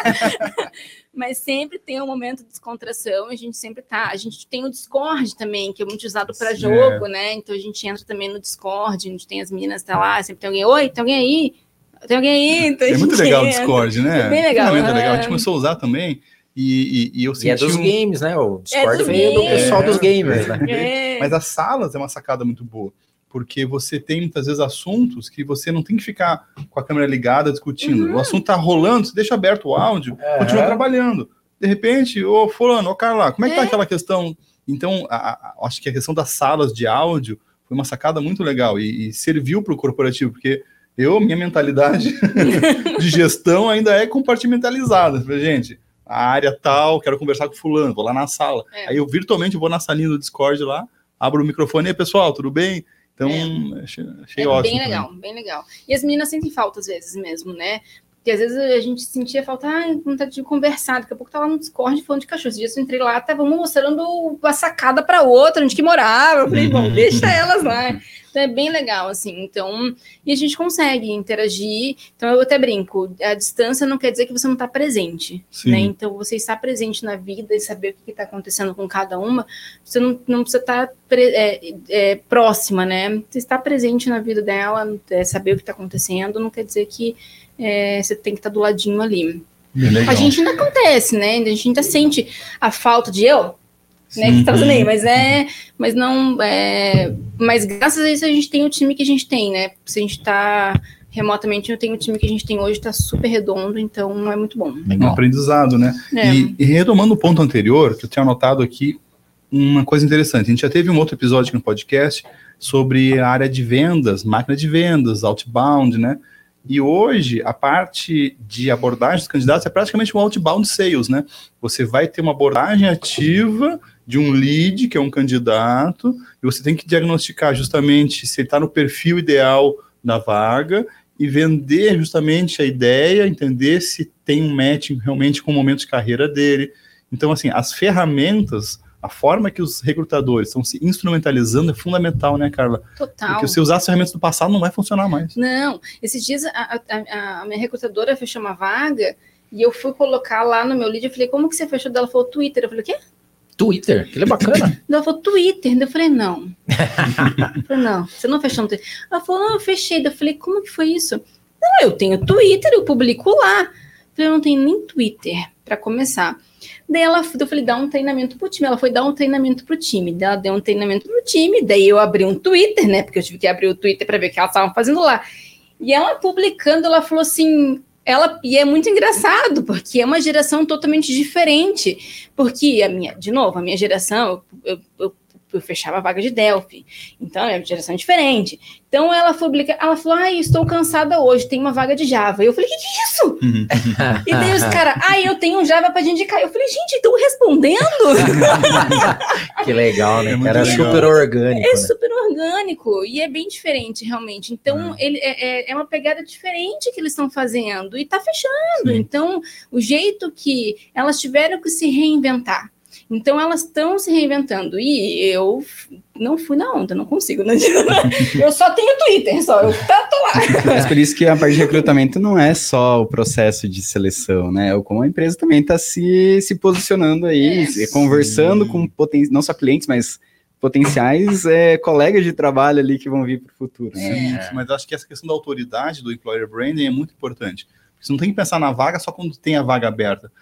Mas sempre tem um momento de descontração, a gente sempre tá. A gente tem o Discord também, que é muito usado para jogo, né? Então a gente entra também no Discord, a gente tem as meninas tá lá, sempre tem alguém, oi, tem alguém aí? Tem alguém aí? Então, é muito legal o Discord, né? É bem legal. É legal. A gente começou a usar também. E, e, e eu senti. E é dos um... games, né? O Discord é veio do pessoal é, dos gamers, né? É. Mas as salas é uma sacada muito boa. Porque você tem muitas vezes assuntos que você não tem que ficar com a câmera ligada discutindo. Uhum. O assunto tá rolando, você deixa aberto o áudio, É. continua trabalhando. De repente, ô fulano, ô Carla, como é que tá É. aquela questão? Então, a- a- acho que a questão das salas de áudio foi uma sacada muito legal e, e serviu para o corporativo, porque eu, minha mentalidade de gestão ainda é compartimentalizada. Gente, a área tal, quero conversar com fulano, vou lá na sala. É. Aí eu virtualmente vou na salinha do Discord lá, abro o microfone, e aí, pessoal, tudo bem? Então, achei, achei É ótimo. bem também. legal, bem legal. E as meninas sentem falta às vezes mesmo, né? Porque às vezes a gente sentia falta, ai, vontade de conversar. Daqui a pouco tá lá no Discord falando de cachorro. Esse dia eu entrei lá, tava uma mostrando a sacada para outra, onde que morava. Eu falei, bom, deixa elas lá. Então é bem legal, assim. Então, e a gente consegue interagir. Então eu até brinco, a distância não quer dizer que você não tá presente. Né? Então, você estar presente na vida e saber o que está acontecendo com cada uma, você não, não precisa estar pre- é, é, próxima, né? Você está presente na vida dela, é, saber o que está acontecendo, não quer dizer que é, você tem que estar do ladinho ali. Bem legal. A gente ainda acontece, né? A gente ainda sente a falta de eu, né? Que Sim. tá fazendo aí, mas é. Mas não. É, mas graças a isso a gente tem o time que a gente tem, né? Se a gente tá remotamente, eu tenho o time que a gente tem hoje, tá super redondo, então é muito bom. um Legal. aprendizado, né? É. E, e retomando o ponto anterior, que eu tinha anotado aqui, uma coisa interessante. A gente já teve um outro episódio aqui no podcast sobre a área de vendas, máquina de vendas, outbound, né? E hoje, a parte de abordagem dos candidatos é praticamente um outbound sales, né? Você vai ter uma abordagem ativa de um lead, que é um candidato, e você tem que diagnosticar justamente se ele está no perfil ideal da vaga e vender justamente a ideia, entender se tem um match realmente com o momento de carreira dele. Então, assim, as ferramentas, a forma que os recrutadores estão se instrumentalizando é fundamental, né, Carla? Total. Porque se usar as ferramentas do passado, não vai funcionar mais. Não, esses dias a, a- a minha recrutadora fechou uma vaga e eu fui colocar lá no meu lead. Eu falei, como que você fechou? Ela falou, Twitter. Eu falei, o quê? Twitter, que é bacana. Ela falou, Twitter. Eu falei, não. eu falei, não, você não fechou no Twitter. Ela falou, não, eu fechei. Eu falei, como que foi isso? Não, eu tenho Twitter, eu publico lá. Eu falei, eu não tenho nem Twitter, para começar. Daí ela, eu falei, dá um treinamento pro time. Ela foi dar um treinamento pro time. Daí ela deu um treinamento pro time. Daí eu abri um Twitter, né? Porque eu tive que abrir o Twitter para ver o que elas estavam fazendo lá. E ela publicando, ela falou assim. Ela, e é muito engraçado, porque é uma geração totalmente diferente. Porque a minha, de novo, a minha geração, eu, eu, eu, eu fechava a vaga de Delphi. Então, é uma geração diferente. Então, ela publica, ela falou: Ai, estou cansada hoje, tem uma vaga de Java. Eu falei: Que que é isso? E daí os caras, ai, eu tenho um Java para te indicar. Eu falei: Gente, estão respondendo? que legal, né? É Era legal. super orgânico. É né? super orgânico e é bem diferente, realmente. Então, ele é, é- é uma pegada diferente que eles estão fazendo e tá fechando. Sim. Então, o jeito que elas tiveram que se reinventar. Então, elas estão se reinventando. E eu não fui na onda, não consigo. Né? eu só tenho Twitter, só. Eu tô lá. Mas por isso que a parte de recrutamento não é só o processo de seleção, né? É como a empresa também está se, se posicionando aí, É. se- conversando Sim. com poten não só clientes, mas potenciais é, colegas de trabalho ali que vão vir para o futuro. Né? Sim, mas acho que essa questão da autoridade do employer branding é muito importante. Você não tem que pensar na vaga só quando tem a vaga aberta.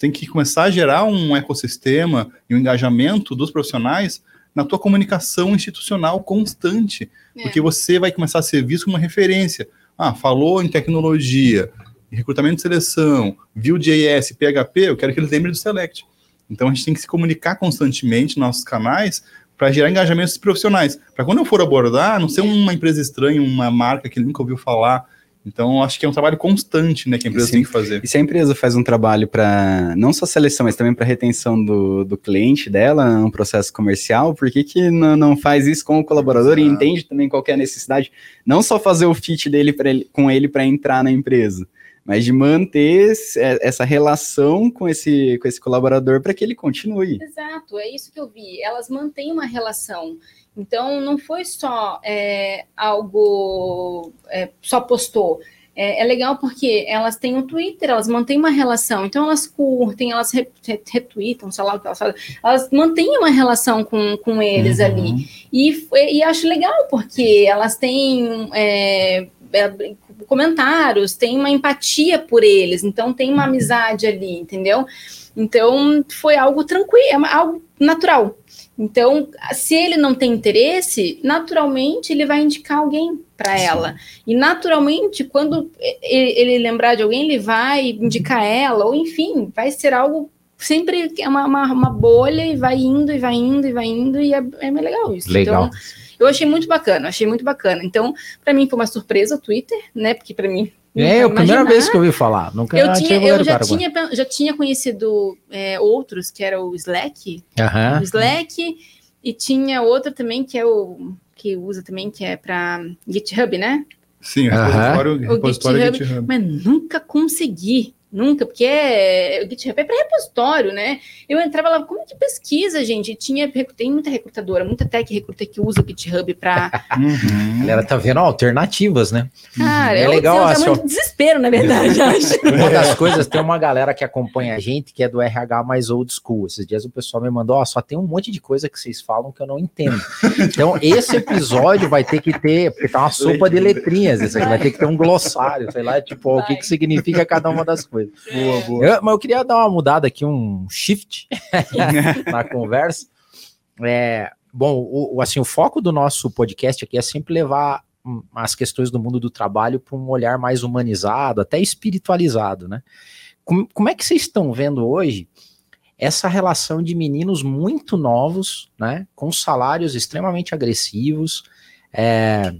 Tem que começar a gerar um ecossistema e um engajamento dos profissionais na tua comunicação institucional constante, É. porque você vai começar a ser visto como uma referência. Ah, falou em tecnologia, em recrutamento de seleção, Vue.js, PHP, eu quero que eles lembrem do Select. Então a gente tem que se comunicar constantemente nos nossos canais para gerar engajamentos profissionais. Para quando eu for abordar, não ser uma empresa estranha, uma marca que nunca ouviu falar. Então, acho que é um trabalho constante, né, que a empresa Sim. tem que fazer. E se a empresa faz um trabalho para não só seleção, mas também para retenção do, do cliente dela, um processo comercial, por que, que não, não faz isso com o colaborador e Exato. entende também qual que é a necessidade, não só fazer o fit dele, pra ele com ele para entrar na empresa, mas de manter esse- é, essa relação com esse, com esse colaborador para que ele continue. Exato, é isso que eu vi. Elas mantêm uma relação. Então, não foi só é, algo, é, só postou. é, é, legal porque elas têm um Twitter, elas mantêm uma relação, então elas curtem, elas retweetam, sei lá o que elas fazem, elas mantêm uma relação com, com eles uhum. ali. E, e acho legal porque elas têm é, é, comentários, tem uma empatia por eles, então tem uma amizade ali, entendeu? Então foi algo tranquilo, é algo natural. Então, se ele não tem interesse, naturalmente ele vai indicar alguém para ela. E naturalmente, quando ele, lembrar de alguém, ele vai indicar ela, ou enfim, vai ser algo sempre é uma, uma, uma, bolha e vai indo e vai indo e vai indo, e é, é legal isso. Legal. Então, eu achei muito bacana, achei muito bacana. Então, para mim foi uma surpresa o Twitter, né? Porque para mim é, a primeira vez que eu ouvi falar. Nunca eu, tinha, eu já, tinha, já tinha conhecido é, outros, que era o Slack. Uhum. O Slack, e tinha outro também que é o que usa também, que é para GitHub, né? Sim, o repositório, o repositório GitHub, GitHub. Mas nunca consegui Nunca, porque é, o GitHub é para repositório, né? Eu entrava lá, como que pesquisa, gente? Tinha, tem muita recrutadora, muita tech recruta que usa o GitHub para. Uhum. A galera tá vendo alternativas, né? Cara, é, é legal. É muito desespero, na verdade, acho. Uma das coisas, tem uma galera que acompanha a gente que é do RH mais old school. Esses dias o pessoal me mandou, ó, só tem um monte de coisa que vocês falam que eu não entendo. Então, esse episódio vai ter que ter, porque tá uma sopa de letrinhas, isso aqui vai ter que ter um glossário, sei lá, tipo, vai. o que, que significa cada uma das coisas coisa. Boa, boa. Eu, mas eu queria dar uma mudada aqui, um shift na conversa. É, bom, o, assim, o foco do nosso podcast aqui é sempre levar as questões do mundo do trabalho para um olhar mais humanizado, até espiritualizado, né? Como, como é que vocês estão vendo hoje essa relação de meninos muito novos, né, com salários extremamente agressivos, é,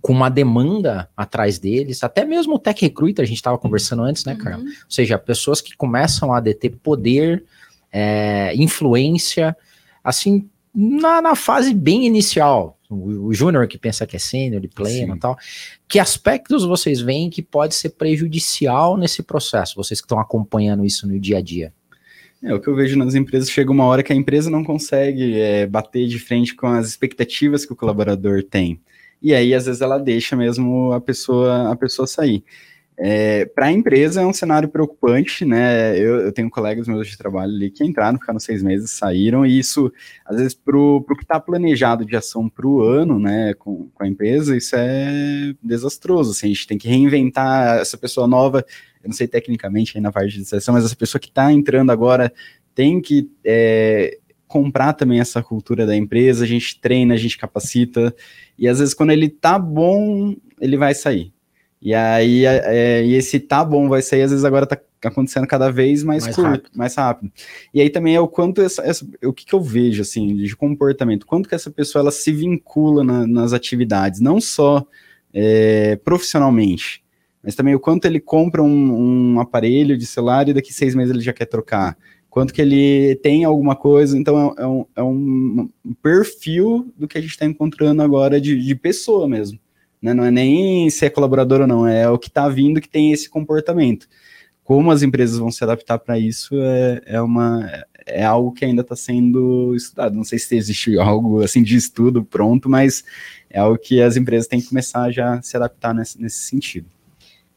com uma demanda atrás deles, até mesmo o Tech Recruiter, a gente estava conversando antes, né, Carol? Uhum. Ou seja, pessoas que começam a deter poder, é, influência, assim, na, na, fase bem inicial. O, o júnior que pensa que é sênior, de pleno e tal. Que aspectos vocês veem que pode ser prejudicial nesse processo, vocês que estão acompanhando isso no dia a dia? É, o que eu vejo nas empresas, chega uma hora que a empresa não consegue é, bater de frente com as expectativas que o colaborador tem e aí às vezes ela deixa mesmo a pessoa a pessoa sair. É, para a empresa é um cenário preocupante, né? Eu, eu, tenho colegas meus de trabalho ali que entraram, ficaram seis meses, saíram, e isso, às vezes, para o que está planejado de ação para o ano, né, com, com, a empresa, isso é desastroso. Assim, a gente tem que reinventar essa pessoa nova, eu não sei tecnicamente aí na parte de seleção, mas essa pessoa que está entrando agora tem que é, comprar também essa cultura da empresa, a gente treina, a gente capacita, e às vezes quando ele tá bom, ele vai sair. E aí, é, é e esse tá bom vai sair, às vezes agora tá acontecendo cada vez mais, mais curto, rápido. mais rápido. E aí também é o quanto essa, essa, o que, que eu vejo assim de comportamento, quanto que essa pessoa ela se vincula na, nas atividades, não só é, profissionalmente, mas também o quanto ele compra um, um aparelho de celular e daqui seis meses ele já quer trocar quanto que ele tem alguma coisa. Então, é, é, um, é um, perfil do que a gente está encontrando agora de, de pessoa mesmo. Né? Não é nem se é colaborador ou não, é o que está vindo que tem esse comportamento. Como as empresas vão se adaptar para isso é, é, uma, é algo que ainda está sendo estudado. Não sei se existe algo assim de estudo pronto, mas é algo que as empresas têm que começar já a se adaptar nesse, nesse sentido.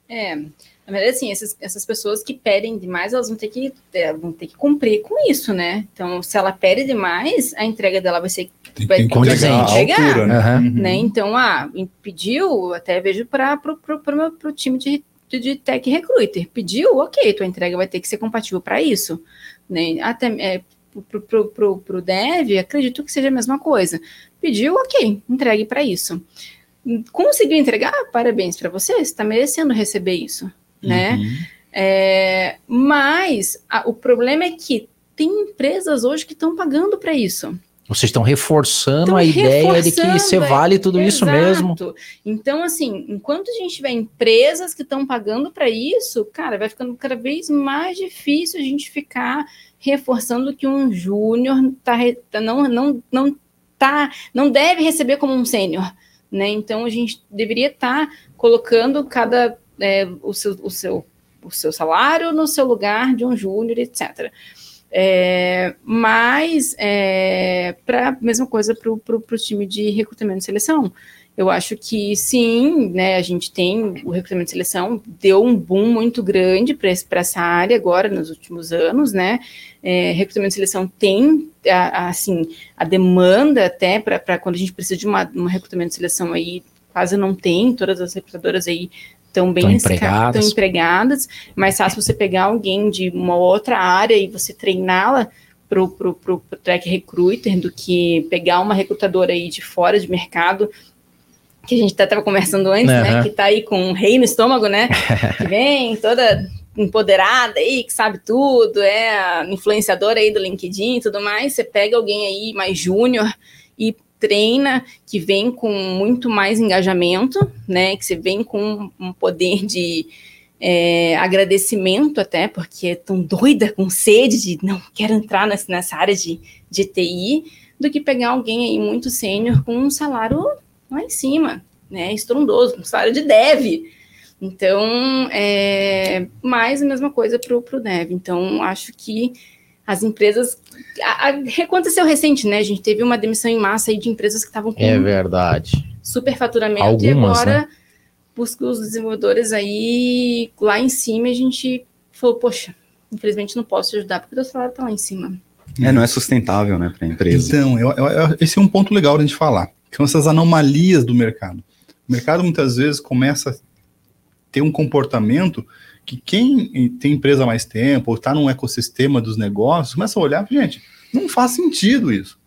É, na verdade, assim, essas, essas pessoas que pedem demais, elas vão ter que é, vão ter que cumprir com isso, né? Então, se ela pede demais, a entrega dela vai ser tem, vai tem que entregar, altura, né? Uhum. né? Então, ah, pediu, até vejo para pro, pro, pro, pro time de, de, de tech recruiter. Pediu, ok, tua entrega vai ter que ser compatível para isso, né? Até é, pro, pro, pro, pro dev, acredito que seja a mesma coisa. Pediu, ok, entregue para isso. Conseguiu entregar? Parabéns para você, está merecendo receber isso né? Uhum. É, mas a, o problema é que tem empresas hoje que estão pagando para isso. Vocês estão reforçando a ideia de que você vale tudo é, isso mesmo. Então, assim, enquanto a gente tiver empresas que estão pagando para isso, cara, vai ficando cada vez mais difícil a gente ficar reforçando que um júnior tá, tá, não, não, não, tá, não deve receber como um sênior. Né? Então, a gente deveria estar tá colocando cada é, o, seu, o, seu, o seu salário no seu lugar de um júnior, etc. É, mas, é, para mesma coisa para o time de recrutamento e seleção. Eu acho que sim, né? A gente tem o recrutamento de seleção, deu um boom muito grande para essa área agora, nos últimos anos, né? É, recrutamento de seleção tem, a, a, assim, a demanda até para quando a gente precisa de uma, um recrutamento de seleção aí, quase não tem, todas as recrutadoras aí estão bem empregadas. Estão empregadas, mas fácil você pegar alguém de uma outra área e você treiná-la para o track recruiter do que pegar uma recrutadora aí de fora de mercado que a gente estava conversando antes, uhum. né? Que está aí com um rei no estômago, né? que vem toda empoderada aí, que sabe tudo, é a influenciadora aí do LinkedIn e tudo mais. Você pega alguém aí mais júnior e treina, que vem com muito mais engajamento, né? Que você vem com um poder de é, agradecimento até, porque é tão doida, com sede de não quero entrar nessa, nessa área de, de TI, do que pegar alguém aí muito sênior com um salário lá em cima, né? Estrondoso, um salário de dev. Então, é mais a mesma coisa para o dev. Então, acho que as empresas. A, a, aconteceu recente, né? A gente teve uma demissão em massa aí de empresas que estavam com. É verdade. Superfaturamento Algumas, e agora né? busca os desenvolvedores aí lá em cima e a gente falou, poxa, infelizmente não posso te ajudar porque o salário está lá em cima. É, não é sustentável, né, para a empresa. Então, eu, eu, esse é um ponto legal de a gente falar são essas anomalias do mercado. O mercado muitas vezes começa a ter um comportamento que quem tem empresa há mais tempo, ou está num ecossistema dos negócios, começa a olhar, gente, não faz sentido isso.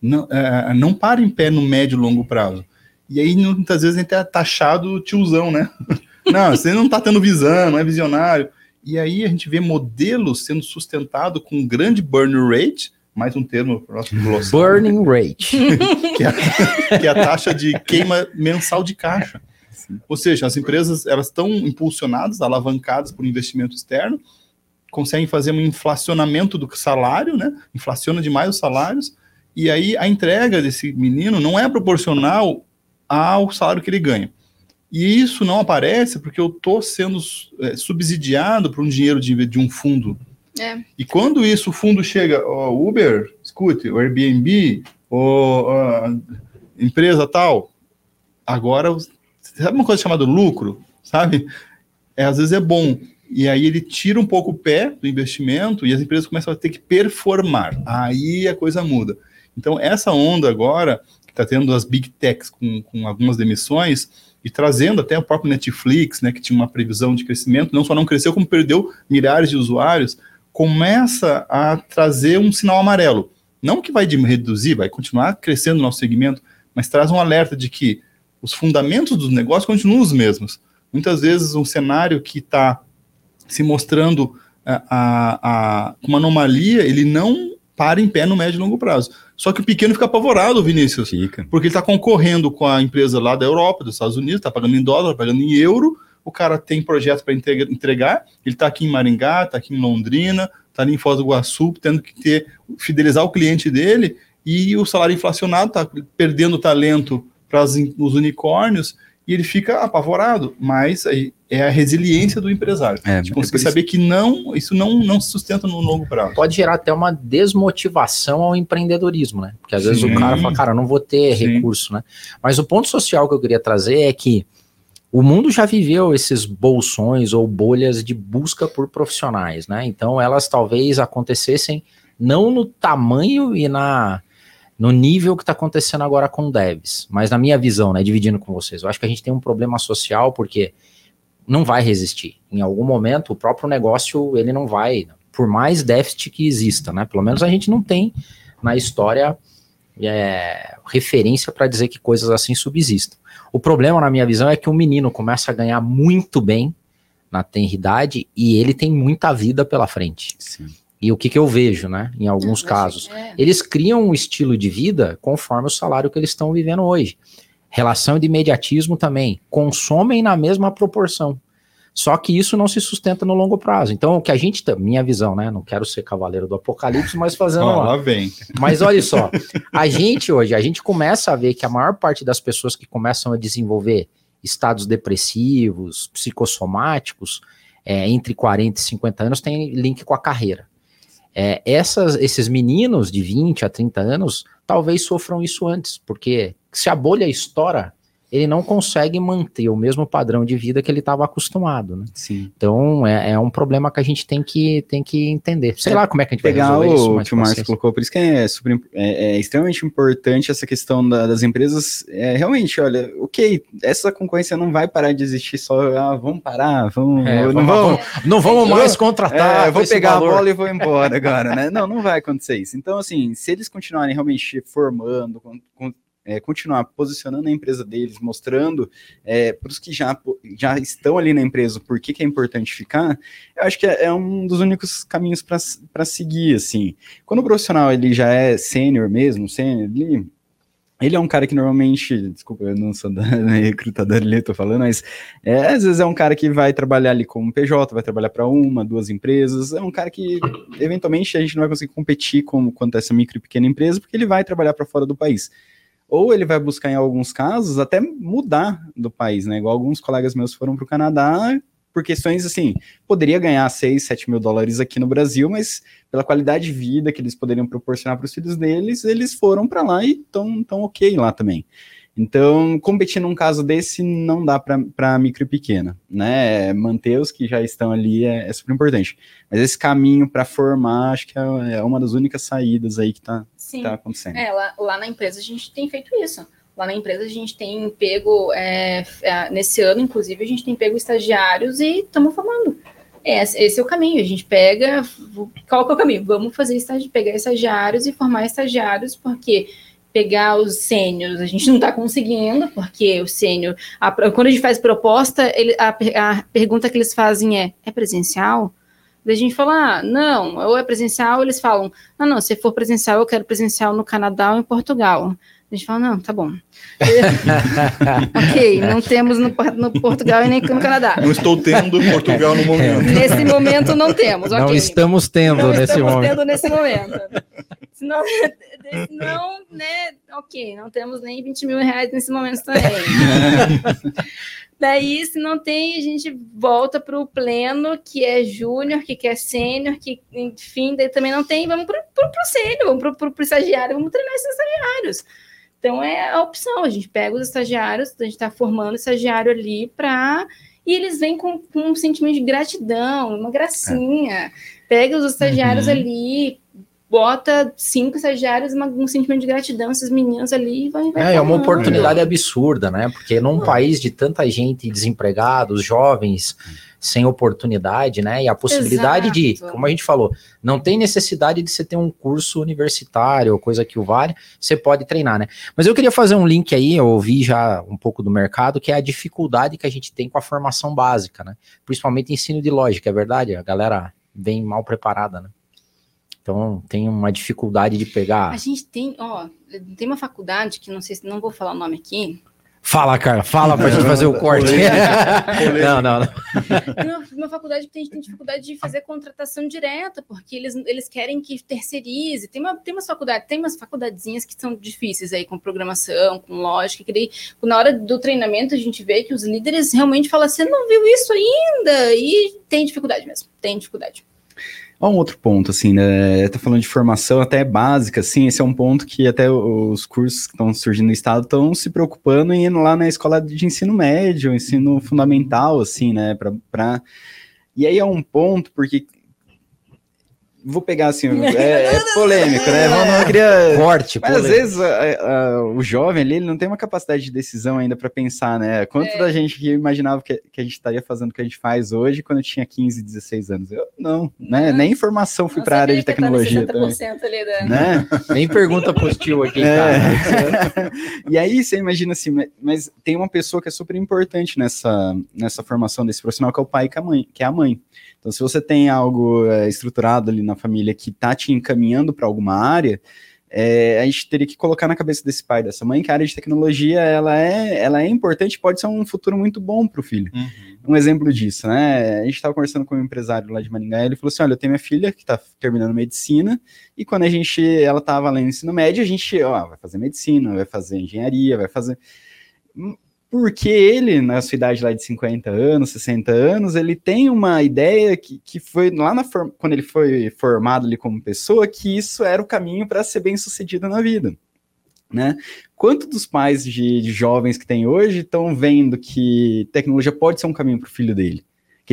Não, é, não para em pé no médio e longo prazo. E aí, muitas vezes, a gente é taxado tiozão, né? Não, você não está tendo visão, não é visionário. E aí a gente vê modelos sendo sustentados com grande burn rate, mais um termo para o nosso glossário. Burning rate. que, é, que, é, a taxa de queima mensal de caixa. Ou seja, as empresas elas estão impulsionadas, alavancadas por investimento externo, conseguem fazer um inflacionamento do salário, né? Inflaciona demais os salários, e aí a entrega desse menino não é proporcional ao salário que ele ganha. E isso não aparece porque eu estou sendo é, subsidiado por um dinheiro de, de um fundo é. E quando isso, o fundo chega, o Uber, escute, o Airbnb, o empresa tal, agora, sabe uma coisa chamada lucro, sabe? É, às vezes é bom. E aí ele tira um pouco o pé do investimento e as empresas começam a ter que performar. Aí a coisa muda. Então, essa onda agora, que está tendo as big techs com, com algumas demissões, e trazendo até o próprio Netflix, né, que tinha uma previsão de crescimento, não só não cresceu, como perdeu milhares de usuários, começa a trazer um sinal amarelo. Não que vai reduzir, vai continuar crescendo o nosso segmento, mas traz um alerta de que os fundamentos dos negócios continuam os mesmos. Muitas vezes um cenário que está se mostrando a, a, a, uma anomalia, ele não para em pé no médio e longo prazo. Só que o pequeno fica apavorado, Vinícius, fica. porque ele está concorrendo com a empresa lá da Europa, dos Estados Unidos, está pagando em dólar, pagando em euro, o cara tem projeto para entregar, ele está aqui em Maringá, está aqui em Londrina, está ali em Foz do Iguaçu, tendo que ter, fidelizar o cliente dele, e o salário inflacionado está perdendo talento para os unicórnios, e ele fica apavorado, mas é a resiliência do empresário. É, de conseguir é saber que não, isso não, não se sustenta no longo prazo. Pode gerar até uma desmotivação ao empreendedorismo, né? Porque às vezes Sim. o cara fala, cara, não vou ter Sim. recurso, né? Mas o ponto social que eu queria trazer é que o mundo já viveu esses bolsões ou bolhas de busca por profissionais, né? Então elas talvez acontecessem não no tamanho e na no nível que está acontecendo agora com devs, mas na minha visão, né, dividindo com vocês, eu acho que a gente tem um problema social porque não vai resistir. Em algum momento o próprio negócio ele não vai, por mais déficit que exista, né? Pelo menos a gente não tem na história é, referência para dizer que coisas assim subsistam. O problema, na minha visão, é que o menino começa a ganhar muito bem na tenridade e ele tem muita vida pela frente. Sim. E o que, que eu vejo, né? Em alguns casos, é. eles criam um estilo de vida conforme o salário que eles estão vivendo hoje. Relação de imediatismo também. Consomem na mesma proporção. Só que isso não se sustenta no longo prazo. Então, o que a gente, minha visão, né? Não quero ser cavaleiro do apocalipse, mas fazendo. oh, lá vem. Mas olha só, a gente hoje, a gente começa a ver que a maior parte das pessoas que começam a desenvolver estados depressivos, psicossomáticos, é, entre 40 e 50 anos, tem link com a carreira. É, essas, esses meninos de 20 a 30 anos talvez sofram isso antes, porque se a bolha estoura, ele não consegue manter o mesmo padrão de vida que ele estava acostumado, né? Sim. Então é, é, um problema que a gente tem que, tem que entender. Sei é, lá como é que a gente pegar vai resolver o isso, que o Márcio colocou, por isso que é, super, é, é extremamente importante essa questão da, das empresas. É, realmente, olha, ok, essa concorrência não vai parar de existir só, ah, vamos parar, vamos, é, não, vamos, não vamos mais contratar. Vou pegar valor. a bola e vou embora agora, né? Não, não vai acontecer isso. Então, assim, se eles continuarem realmente formando, com, com é, continuar posicionando a empresa deles, mostrando é, para os que já, já estão ali na empresa por que, que é importante ficar, eu acho que é, é um dos únicos caminhos para seguir, assim. Quando o profissional ele já é sênior mesmo, sênior, ele, ele é um cara que normalmente, desculpa, eu não sou da recrutador ali, tô falando, mas é, às vezes é um cara que vai trabalhar ali como PJ, vai trabalhar para uma, duas empresas, é um cara que eventualmente a gente não vai conseguir competir com quanto essa micro e pequena empresa, porque ele vai trabalhar para fora do país ou ele vai buscar, em alguns casos, até mudar do país, né? Igual alguns colegas meus foram para o Canadá por questões assim, poderia ganhar 6, 7 mil dólares aqui no Brasil, mas pela qualidade de vida que eles poderiam proporcionar para os filhos deles, eles foram para lá e estão tão ok lá também. Então, competir num caso desse não dá para micro e pequena, né? Manter os que já estão ali é, é super importante. Mas esse caminho para formar, acho que é, é, uma das únicas saídas aí que está tá acontecendo. É, lá, lá na empresa a gente tem feito isso. Lá na empresa a gente tem pego, é, é nesse ano, inclusive, a gente tem pego estagiários e estamos formando. É, esse é o caminho, a gente pega, qual é o caminho? Vamos fazer estágio, pegar estagiários e formar estagiários, porque pegar os sênios, a gente não está conseguindo, porque o sênior, quando a gente faz proposta, ele, a, a, pergunta que eles fazem é, é presencial? Daí a gente fala, ah, não, ou é presencial, eles falam, não, não, se for presencial, eu quero presencial no Canadá ou em Portugal. A gente fala, não, tá bom. ok, não temos no, no, Portugal e nem no Canadá. Não estou tendo Portugal no momento. Nesse momento não temos, okay. Não estamos tendo não nesse estamos momento. tendo nesse momento. Senão, não, né, ok, não temos nem 20 mil reais nesse momento também. Daí, se não tem, a gente volta para o pleno, que é júnior, que quer sênior, que, enfim, daí também não tem, vamos para o sênior, vamos para o estagiário, vamos treinar esses estagiários. Então é a opção, a gente pega os estagiários, a gente está formando estagiário ali para. E eles vêm com, com, um sentimento de gratidão, uma gracinha. É. Pega os estagiários uhum. ali, bota cinco estagiários, uma, um sentimento de gratidão, esses meninos ali, vai. vai é, é uma oportunidade absurda, né? Porque num país de tanta gente desempregada, os jovens sem oportunidade, né? E a possibilidade Exato. de, como a gente falou, não tem necessidade de você ter um curso universitário ou coisa que o vale, você pode treinar, né? Mas eu queria fazer um link aí, eu ouvi já um pouco do mercado, que é a dificuldade que a gente tem com a formação básica, né? Principalmente ensino de lógica, é verdade? A galera vem mal preparada, né? Então tem uma dificuldade de pegar. A gente tem, ó, tem uma faculdade que não sei se não vou falar o nome aqui, Fala, cara, fala pra gente fazer o corte. não, não, não. Uma, faculdade que tem, tem, dificuldade de fazer contratação direta, porque eles, eles querem que terceirize. Tem, uma, tem umas faculdades, tem umas faculdadezinhas que são difíceis aí, com programação, com lógica, que daí, na hora do treinamento, a gente vê que os líderes realmente falam, você não viu isso ainda? E tem dificuldade mesmo, tem dificuldade. Um outro ponto, assim, né? Tá falando de formação até básica, assim, esse é um ponto que até os cursos que estão surgindo no estado estão se preocupando em ir lá na escola de ensino médio, ensino fundamental, assim, né? Pra, pra... E aí é um ponto, porque vou pegar assim, é, é polêmico, né? Vamos, não queria. Corte, Mas polêmico. às vezes a, a, o jovem ali ele não tem uma capacidade de decisão ainda para pensar, né? Quanto é. da gente que imaginava que, que, a gente estaria fazendo o que a gente faz hoje quando eu tinha 15, 16 anos? Eu não, né? Uhum. Nem informação fui para a área de tecnologia tá também. Ali da... né? Nem pergunta pro tio aqui, é. e aí você imagina assim, mas tem uma pessoa que é super importante nessa, nessa formação desse profissional que é o pai e a mãe, que é a mãe. Então, se você tem algo é, estruturado ali na família que está te encaminhando para alguma área, é, a gente teria que colocar na cabeça desse pai, dessa mãe, que a área de tecnologia ela é, ela é importante, pode ser um futuro muito bom para o filho. Uhum. Um exemplo disso, né? A gente estava conversando com um empresário lá de Maringá, ele falou assim: olha, eu tenho minha filha que está terminando medicina, e quando a gente, ela estava lá no ensino médio, a gente, ó, vai fazer medicina, vai fazer engenharia, vai fazer porque ele, na sua idade lá de 50 anos, 60 anos, ele tem uma ideia que, que foi lá na quando ele foi formado ali como pessoa, que isso era o caminho para ser bem sucedido na vida. né? Quanto dos pais de, de jovens que tem hoje estão vendo que tecnologia pode ser um caminho para o filho dele?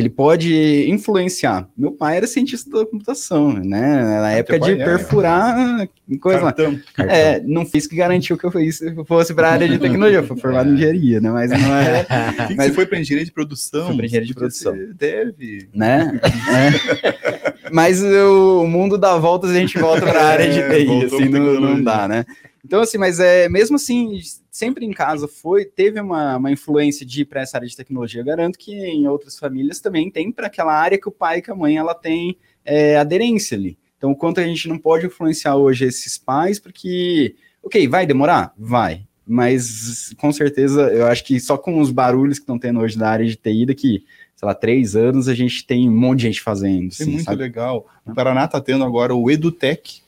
Que ele pode influenciar. Meu pai era cientista da computação, né? Na ah, época de é, perfurar é. coisa Cartão. lá. É, não fiz que garantiu que eu fosse para a área de tecnologia, fui formado em engenharia, né? Mas não é. mas foi para engenharia de produção? Foi para engenharia de produção. deve. Né? é. Mas o mundo dá voltas e a gente volta para a área de TI, é, assim, não, não dá, né? Então, assim, mas é mesmo assim, sempre em casa foi, teve uma, uma influência de ir para essa área de tecnologia. Eu garanto que em outras famílias também tem para aquela área que o pai e que a mãe ela tem é, aderência ali. Então, o quanto a gente não pode influenciar hoje esses pais, porque, ok, vai demorar? Vai. Mas com certeza, eu acho que só com os barulhos que estão tendo hoje da área de TI, daqui, sei lá, três anos, a gente tem um monte de gente fazendo. É muito sabe? legal. O Paraná está tendo agora o EduTech,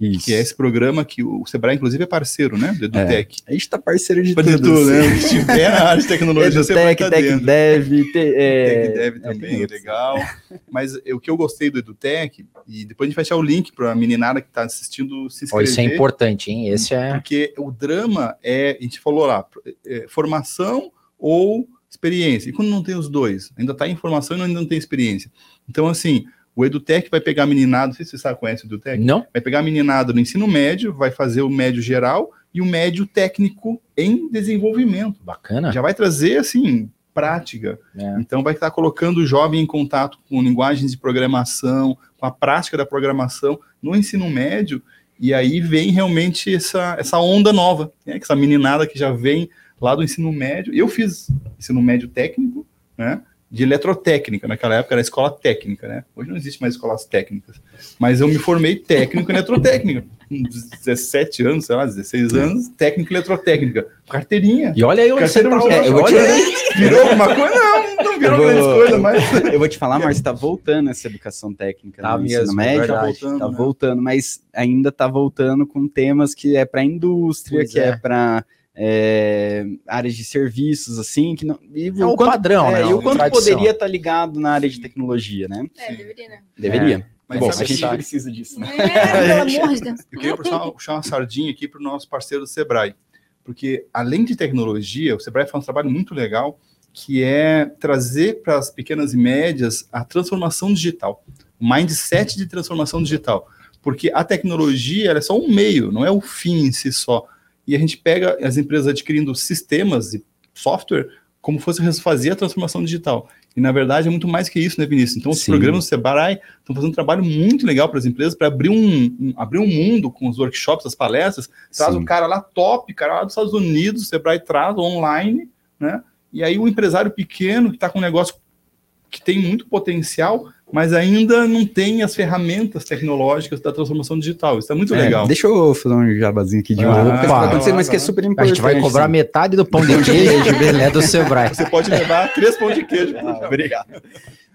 isso. Que é esse programa que o Sebrae, inclusive, é parceiro, né? Do EduTech. É, a gente está parceiro de tudo, tudo né? Se estiver na área de tecnologia, você vai estar Tech Dev, te, é... Tech Dev também, é legal. Mas o que eu gostei do EduTech, e depois a gente vai achar o link para a meninada que está assistindo se inscrever. Oh, isso é importante, hein? Esse é... Porque o drama é, a gente falou lá, é, formação ou experiência. E quando não tem os dois? Ainda está em formação e ainda não tem experiência. Então, assim, o EduTech vai pegar a meninada, não sei se você sabe, conhece o EduTech? Não. Vai pegar a meninada no ensino médio, vai fazer o médio geral e o médio técnico em desenvolvimento. Bacana. Já vai trazer, assim, prática. É. Então, vai estar colocando o jovem em contato com linguagens de programação, com a prática da programação no ensino médio, e aí vem realmente essa, essa onda nova, né? essa meninada que já vem lá do ensino médio. Eu fiz ensino médio técnico, né? De eletrotécnica, naquela época era escola técnica, né? Hoje não existe mais escolas técnicas. Mas eu me formei técnico em eletrotécnica. Com 17 anos, sei lá, 16 anos, técnico em eletrotécnica. Carteirinha. E olha aí onde você tá. É, olha aí. Virou alguma coisa? Não, não virou grandes coisas, mas... Eu vou te falar, Marcio, tá voltando essa educação técnica tá no mesmo, médio. Tá voltando, tá né? voltando, mas ainda tá voltando com temas que é para indústria, pois que é, é para é, áreas de serviços, assim, que não. E é o, quanto, padrão, é, né? E o quanto tradição. poderia estar tá ligado na área de tecnologia, né? É, deveria, né? Deveria. É. Mas Bom, a gente sabe. precisa disso, né? É, pelo amor de Deus. Eu queria puxar, puxar uma sardinha aqui para o nosso parceiro do Sebrae. Porque, além de tecnologia, o Sebrae faz um trabalho muito legal, que é trazer para as pequenas e médias a transformação digital. O mindset de transformação digital. Porque a tecnologia é só um meio, não é o fim em si só e a gente pega as empresas adquirindo sistemas e software como fosse fazer a transformação digital. E na verdade é muito mais que isso, né, Vinícius? Então, os Sim. programas do Sebrae estão fazendo um trabalho muito legal para as empresas para abrir um, um, abrir um mundo com os workshops, as palestras. Traz Sim. um cara lá top, cara lá dos Estados Unidos, o Sebrae traz online, né? E aí o empresário pequeno que está com um negócio que tem muito potencial, mas ainda não tem as ferramentas tecnológicas da transformação digital. Isso é muito é, legal. Deixa eu fazer um jabazinho aqui de ah, coisa acontecer, mas que é super importante. A gente vai cobrar metade do pão de queijo né, do Sebrae. Você pode levar três pão de queijo. Ah, obrigado.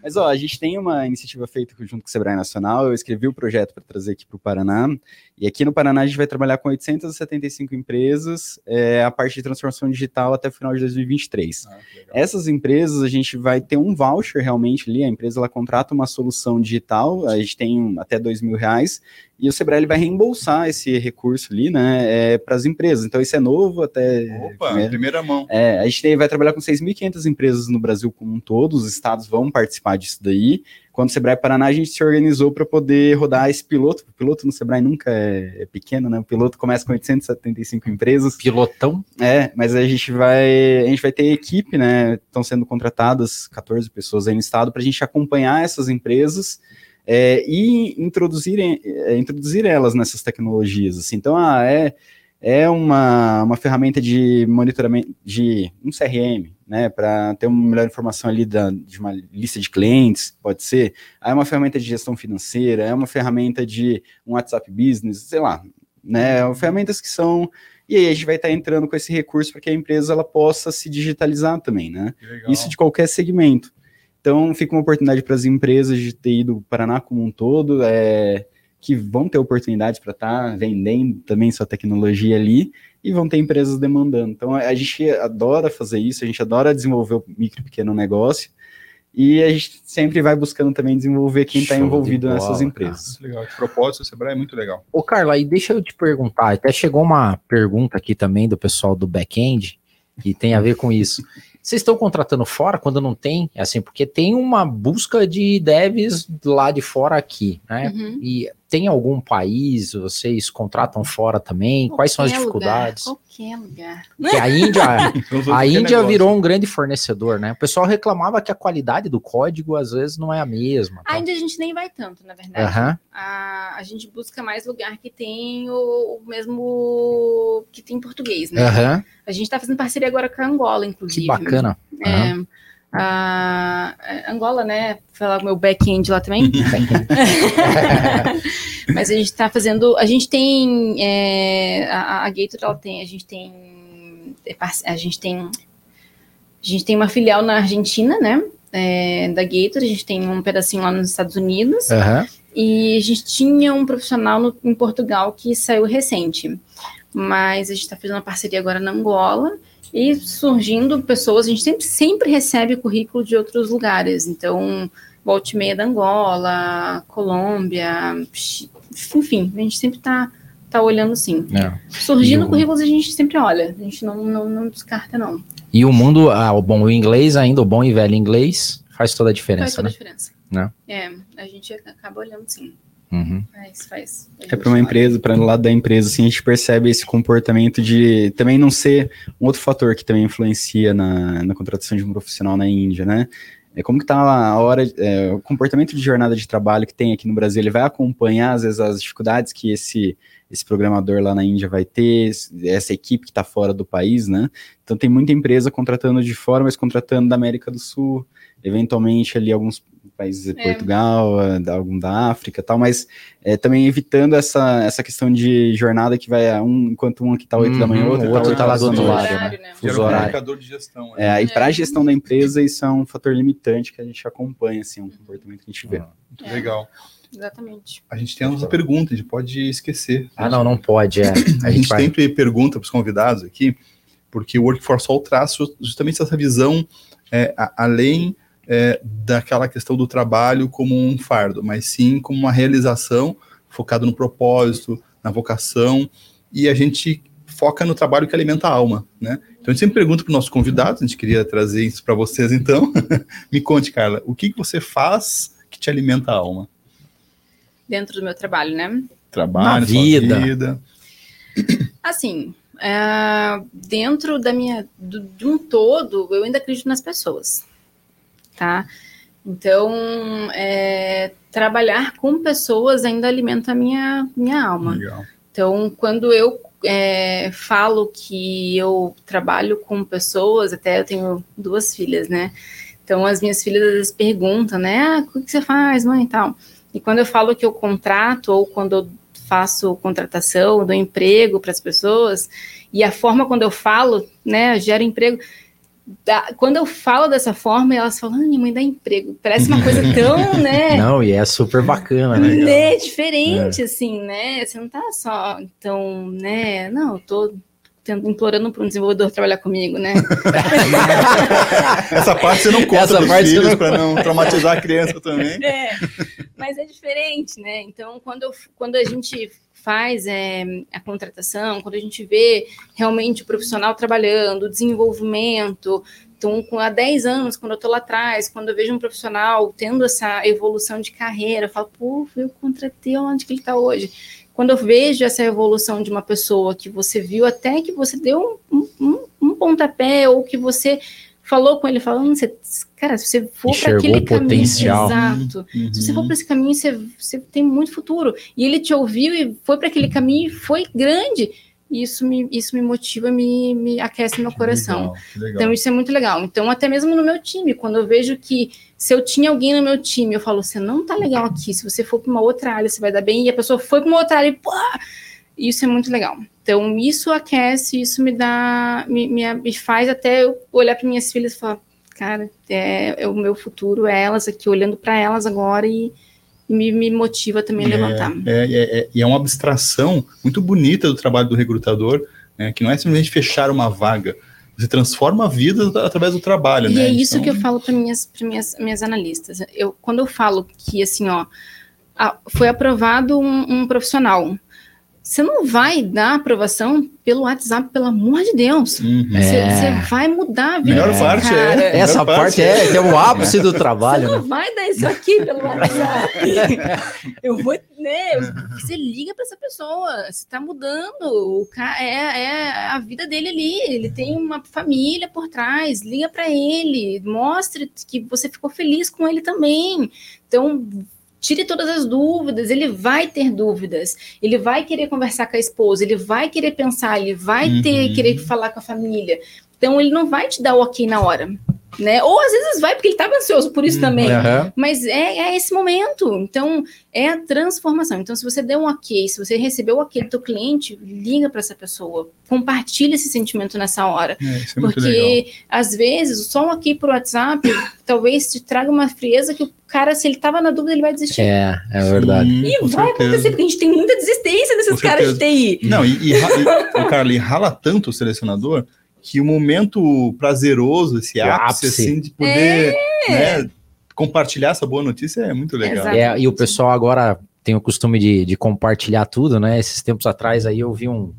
Mas ó, a gente tem uma iniciativa feita junto com o Sebrae Nacional. Eu escrevi o projeto para trazer aqui para o Paraná. E aqui no Paraná a gente vai trabalhar com 875 empresas é, a parte de transformação digital até o final de 2023. Ah, Essas empresas a gente vai ter um voucher realmente ali. A empresa ela contrata uma solução digital, a gente tem até dois mil reais e o Sebrae ele vai reembolsar esse recurso ali, né, é, para as empresas. Então isso é novo até Opa, primeira, primeira mão. É, a gente vai trabalhar com 6.500 empresas no Brasil como um todo. Os estados vão participar disso daí quando o Sebrae Paraná, a gente se organizou para poder rodar esse piloto. O piloto no Sebrae nunca é, é, pequeno, né? O piloto começa com 875 empresas. Pilotão? É, mas a gente vai, a gente vai ter equipe, né? Estão sendo contratadas 14 pessoas aí no estado para a gente acompanhar essas empresas. É, e introduzir, é, introduzir elas nessas tecnologias. Assim. Então, ah, é, é uma, uma ferramenta de monitoramento de um CRM, né, para ter uma melhor informação ali da, de uma lista de clientes, pode ser. Aí é uma ferramenta de gestão financeira, é uma ferramenta de um WhatsApp Business, sei lá, né, uhum. ferramentas que são e aí a gente vai estar entrando com esse recurso para que a empresa ela possa se digitalizar também, né? Isso de qualquer segmento. Então fica uma oportunidade para as empresas de ter ido Paraná como um todo, é, que vão ter oportunidades para estar tá vendendo também sua tecnologia ali e vão ter empresas demandando. Então a gente adora fazer isso, a gente adora desenvolver o micro e pequeno negócio. E a gente sempre vai buscando também desenvolver quem está envolvido bola, nessas cara. empresas. Legal. De propósito, o Sebrae é muito legal. Ô, Carla, e deixa eu te perguntar, até chegou uma pergunta aqui também do pessoal do back-end, que tem a ver com isso. Vocês estão contratando fora quando não tem? É Assim, porque tem uma busca de devs lá de fora aqui, né? Uhum. E tem algum país, vocês contratam fora também? Quais são as Qualquer dificuldades? Lugar, qualquer lugar. Porque a Índia, a Índia negócio. virou um grande fornecedor, né? O pessoal reclamava que a qualidade do código às vezes não é a mesma. tal. Ainda a gente nem vai tanto, na verdade. Aham, A, a gente busca mais lugar que tem o, o mesmo que tem português, né? aham, A gente tá fazendo parceria agora com a Angola, inclusive. que bacana. É, a, a Angola, né? Falar o meu back-end lá também. Mas a gente está fazendo. A gente tem. é, a, a Gator, ela tem. A gente tem. é A gente tem. A gente tem uma filial na Argentina, né? é, da Gator, a gente tem um pedacinho lá nos Estados Unidos. Aham. E a gente tinha um profissional no- em Portugal que saiu recente. Mas a gente está fazendo uma parceria agora na Angola e surgindo pessoas. A gente sempre, sempre recebe currículo de outros lugares. Então, volte meia da Angola, Colômbia, enfim, a gente sempre está tá olhando sim. É. Surgindo o- currículos a gente sempre olha. A gente não, não, não descarta, não. E o mundo, ah, o bom o inglês ainda, o bom e velho inglês, faz toda a Faz diferença, toda a né? diferença. Né? É, a gente acaba olhando sim. Uhum. Faz, faz. A É para uma empresa, para o lado da empresa, assim, a gente percebe esse comportamento de também não ser um outro fator que também influencia na, na contratação de um profissional na Índia, né? É como que tá a hora, é, o comportamento de jornada de trabalho que tem aqui no Brasil, ele vai acompanhar às vezes as dificuldades que esse esse programador lá na Índia vai ter, essa equipe que está fora do país, né? Então tem muita empresa contratando de fora, mas contratando da América do Sul, eventualmente ali alguns países, É. Portugal, eh, da- algum da África e tal, mas é, também evitando essa, essa questão de jornada que vai a um, enquanto um aqui tá 8 da manhã, Uhum, o outro, o outro oito tá lá do outro lado, Horário, né? Fuso Gera um horário. indicador de gestão. né? É, aí para a gestão da empresa isso é um fator limitante que a gente acompanha, assim, um comportamento que a gente vê. Muito É. legal. Exatamente. A gente tem a nossa pergunta, a gente pode esquecer. Ah, não, não pode, é. A, gente vai- sempre pergunta para os convidados aqui, porque o Workforce All traz justamente essa visão é, a- além é, daquela questão do trabalho como um fardo, mas sim como uma realização focada no propósito, na vocação, e a gente foca no trabalho que alimenta a alma, né? Então a gente sempre pergunta para os nossos convidados, a gente queria trazer isso para vocês então. Me conte, Carla, o que, que você faz que te alimenta a alma? Dentro do meu trabalho, né? Trabalho, Na vida. vida. Assim, é, dentro da minha, do- de um todo, eu ainda acredito nas pessoas, tá? Então, é, trabalhar com pessoas ainda alimenta a minha, minha alma. Legal. Então, quando eu é, falo que eu trabalho com pessoas, até eu tenho duas filhas, né? Então, as minhas filhas às vezes perguntam, né? Ah, o que você faz, mãe, e tal. E quando eu falo que eu contrato, ou quando eu faço contratação, dou emprego para as pessoas, e a forma quando eu falo, né, gera emprego. Dá- quando eu falo dessa forma, elas falam, ah, minha mãe dá emprego. Parece uma coisa tão, né? Não, e é super bacana, né? né, diferente, assim, né? Você não tá só, então, né? Não, eu tô implorando para um desenvolvedor trabalhar comigo, né? Essa parte você não conta Essa parte filhos não para não traumatizar a criança também. É, mas é diferente, né? Então, quando, eu- quando a gente faz é, a contratação, quando a gente vê realmente o profissional trabalhando, o desenvolvimento, então, há 10 anos, quando eu estou lá atrás, quando eu vejo um profissional tendo essa evolução de carreira, eu falo, pô, eu contratei onde que ele está hoje. Quando eu vejo essa evolução de uma pessoa que você viu até que você deu um, um, um pontapé ou que você falou com ele, falando, você, cara, se você for para aquele o potencial. caminho, exato, Uhum. se você for para esse caminho, você, você tem muito futuro. E ele te ouviu e foi para aquele caminho e foi grande. E isso me, isso me motiva, me, me aquece meu coração. Legal, legal. Então, isso é muito legal. Então, até mesmo no meu time, quando eu vejo que se eu tinha alguém no meu time, eu falo, você não tá legal aqui, se você for para uma outra área, você vai dar bem, e a pessoa foi para uma outra área e, pô, isso é muito legal. Então, isso aquece, isso me dá, me, me, me faz até eu olhar para minhas filhas e falar, cara, é, é o meu futuro, é elas aqui, olhando para elas agora e, e me, me motiva também a levantar. É, é, é, e é uma abstração muito bonita do trabalho do recrutador, né, que não é simplesmente fechar uma vaga, você transforma a vida através do trabalho, e né? é isso então... que eu falo para minhas, minhas, minhas analistas. Eu, quando eu falo que, assim, ó, foi aprovado um, um profissional, você não vai dar aprovação pelo WhatsApp, pelo amor de Deus. Uhum. Você, é. vai mudar a vida. Melhor parte cara. é. Essa parte é, é, é o ápice do trabalho. Você não né? vai dar isso aqui pelo WhatsApp. Eu vou, né? Você liga para essa pessoa. Você está mudando. O cara, é, é a vida dele ali. Ele tem uma família por trás. Liga para ele. Mostre que você ficou feliz com ele também. Então, tire todas as dúvidas, ele vai ter dúvidas, ele vai querer conversar com a esposa, ele vai querer pensar, ele vai uhum. ter querer falar com a família. Então ele não vai te dar o ok na hora né? Ou às vezes vai porque ele estava ansioso por isso também. Uhum. Mas é, é, esse momento. Então, é a transformação. Então, se você deu um ok, se você recebeu o ok do teu cliente, liga para essa pessoa. Compartilha esse sentimento nessa hora. É, é porque, às vezes, só um ok por WhatsApp talvez te traga uma frieza que o cara, se ele estava na dúvida, ele vai desistir. É, é verdade. Sim, e vai certeza. acontecer, porque a gente tem muita desistência desses caras de TI. Não, e, e, e, Carly, rala tanto o selecionador que o momento prazeroso, esse ápice, ápice. assim, de poder é. né, compartilhar essa boa notícia é muito legal. É, e o pessoal agora tem o costume de, de, compartilhar tudo, né? Esses tempos atrás aí eu vi um,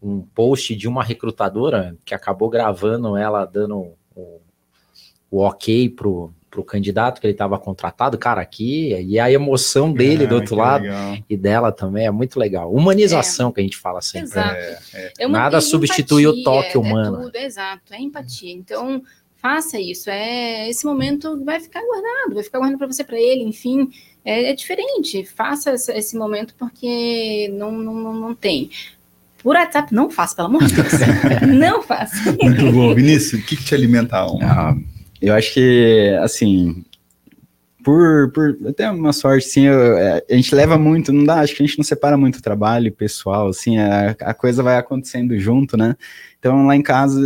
um post de uma recrutadora que acabou gravando ela dando o, o ok pro, para o candidato que ele estava contratado, cara, aqui, e a emoção dele do outro lado legal. e dela também é muito legal. Humanização é. que a gente fala sempre. Exato. É, é. é Nada substitui o toque é humano. Tudo, exato, é empatia. Então, faça isso. É esse momento vai ficar guardado, vai ficar guardado para você, para ele, enfim. É, é, diferente. Faça esse momento porque não, não, não tem. Por WhatsApp, não faça, pelo amor de Deus. não faça. Muito bom. Vinícius, o que, que te alimenta a alma? Ah, eu acho que, assim, por, por até uma sorte, sim, eu, é, a gente leva muito, não dá, acho que a gente não separa muito trabalho pessoal, assim, a, a coisa vai acontecendo junto, né? Então, lá em casa,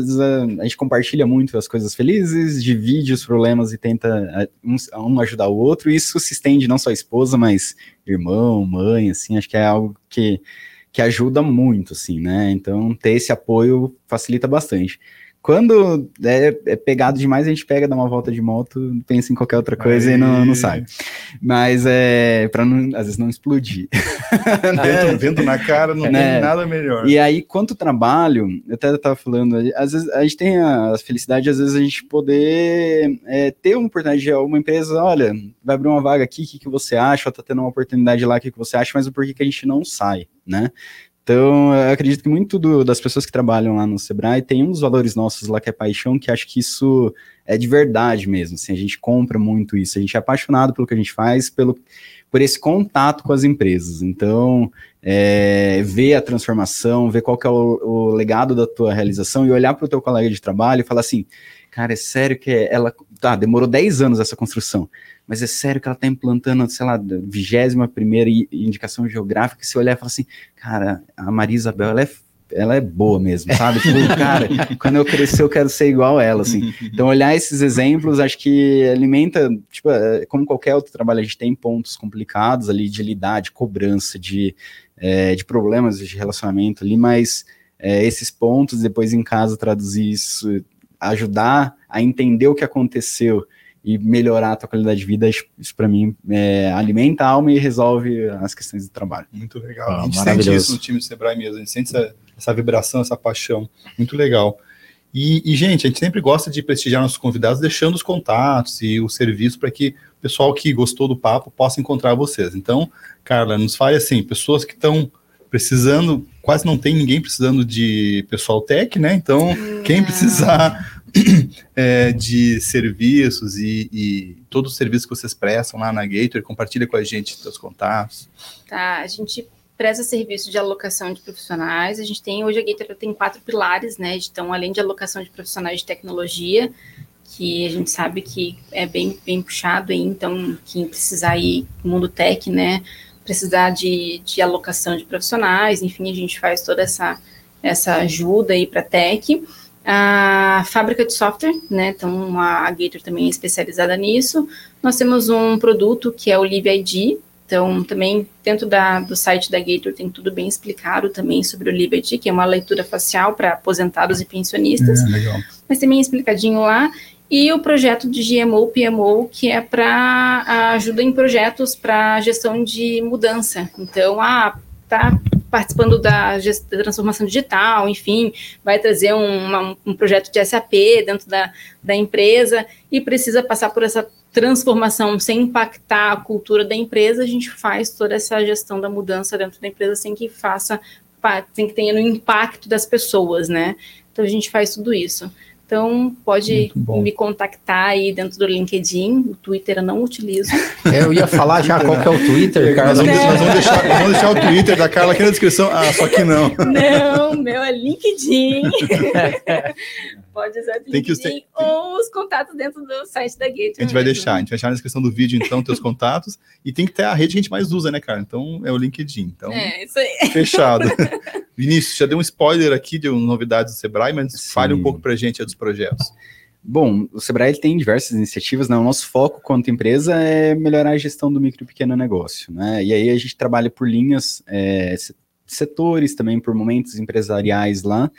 a, gente compartilha muito as coisas felizes, divide os problemas e tenta um, um ajudar o outro, e isso se estende não só a esposa, mas irmão, mãe, assim, acho que é algo que, que ajuda muito, assim, né? Então, ter esse apoio facilita bastante. Quando é, é, pegado demais, a gente pega, dá uma volta de moto, pensa em qualquer outra coisa e não, não sai. Mas é para às vezes não explodir. vento, vento, na cara, não né? tem nada melhor. E aí, quanto trabalho, eu até estava falando, às vezes a gente tem a felicidade, às vezes a gente poder é, ter uma oportunidade de uma empresa, olha, vai abrir uma vaga aqui, o que, que você acha? Ou tá tendo uma oportunidade lá, o que, que você acha? Mas o porquê que a gente não sai, né? Então, eu acredito que muito do, das pessoas que trabalham lá no Sebrae tem um dos valores nossos lá que é paixão, que acho que isso é de verdade mesmo. Assim, a gente compra muito isso, a gente é apaixonado pelo que a gente faz, pelo, por esse contato com as empresas. Então, é, ver a transformação, ver qual é o, o legado da tua realização e olhar para o teu colega de trabalho e falar assim, cara, é sério que ela, tá, demorou 10 anos essa construção, mas é sério que ela está implantando, sei lá, vigésima primeira indicação geográfica, se olhar e falar assim, cara, a Maria Isabel, ela é ela é boa mesmo, sabe? Tipo, cara, quando eu crescer eu quero ser igual a ela, assim. Então, olhar esses exemplos, acho que alimenta, tipo, é, como qualquer outro trabalho, a gente tem pontos complicados ali de lidar, de cobrança, de, é, de problemas de relacionamento ali, mas é, esses pontos, depois em casa traduzir isso, ajudar a entender o que aconteceu e melhorar a tua qualidade de vida, isso, para mim é, alimenta a alma e resolve as questões do trabalho. Muito legal. Ah, a gente sente isso no time do Sebrae mesmo, a gente sente essa, essa vibração, essa paixão. Muito legal. E, e, gente, a gente sempre gosta de prestigiar nossos convidados, deixando os contatos e o serviço para que o pessoal que gostou do papo possa encontrar vocês. Então, Carla, nos fale assim, pessoas que estão precisando, quase não tem ninguém precisando de pessoal tech, né? Então, quem precisar é, de serviços e, e todos os serviços que vocês prestam lá na Gator, compartilha com a gente seus contatos. Tá, a gente presta serviço de alocação de profissionais. A gente tem hoje a Gator tem quatro pilares, né? Então, além de alocação de profissionais de tecnologia, que a gente sabe que é bem, bem puxado aí, então quem precisar ir mundo tech, né? Precisar de, de alocação de profissionais, enfim, a gente faz toda essa, essa ajuda aí para tech a fábrica de software, né? Então a Gator também é especializada nisso. Nós temos um produto que é o Live ID. Então, também dentro da, do site da Gator tem tudo bem explicado também sobre o Liberty, que é uma leitura facial para aposentados e pensionistas. É, legal. Mas também explicadinho lá. E o projeto de GMO, PMO, que é para ajuda em projetos para gestão de mudança. Então, ah, tá participando da, da, transformação digital, enfim, vai trazer um, uma, um projeto de SAP dentro da, da empresa e precisa passar por essa transformação sem impactar a cultura da empresa, a gente faz toda essa gestão da mudança dentro da empresa sem que faça, sem que tenha no impacto das pessoas, né? Então a gente faz tudo isso. Então, pode me contactar aí dentro do LinkedIn. O Twitter eu não utilizo. Eu ia falar já qual que é o Twitter, Carla. Nós vamos, nós vamos, deixar, nós vamos deixar o Twitter da Carla aqui na descrição. Ah, só que não. Não, meu é LinkedIn. pode usar o LinkedIn tem... ou os contatos dentro do site da Gate. A gente vai deixar, a gente vai deixar na descrição do vídeo, então, teus contatos. E tem que ter a rede que a gente mais usa, né, cara? Então, é o LinkedIn. Então, é, isso aí. Fechado. Vinícius, já deu um spoiler aqui de novidades do Sebrae, mas Sim. fale um pouco para a gente dos projetos. Bom, o Sebrae tem diversas iniciativas, né? O nosso foco quanto empresa é melhorar a gestão do micro e pequeno negócio, né? E aí a gente trabalha por linhas, é, setores também, por momentos empresariais lá,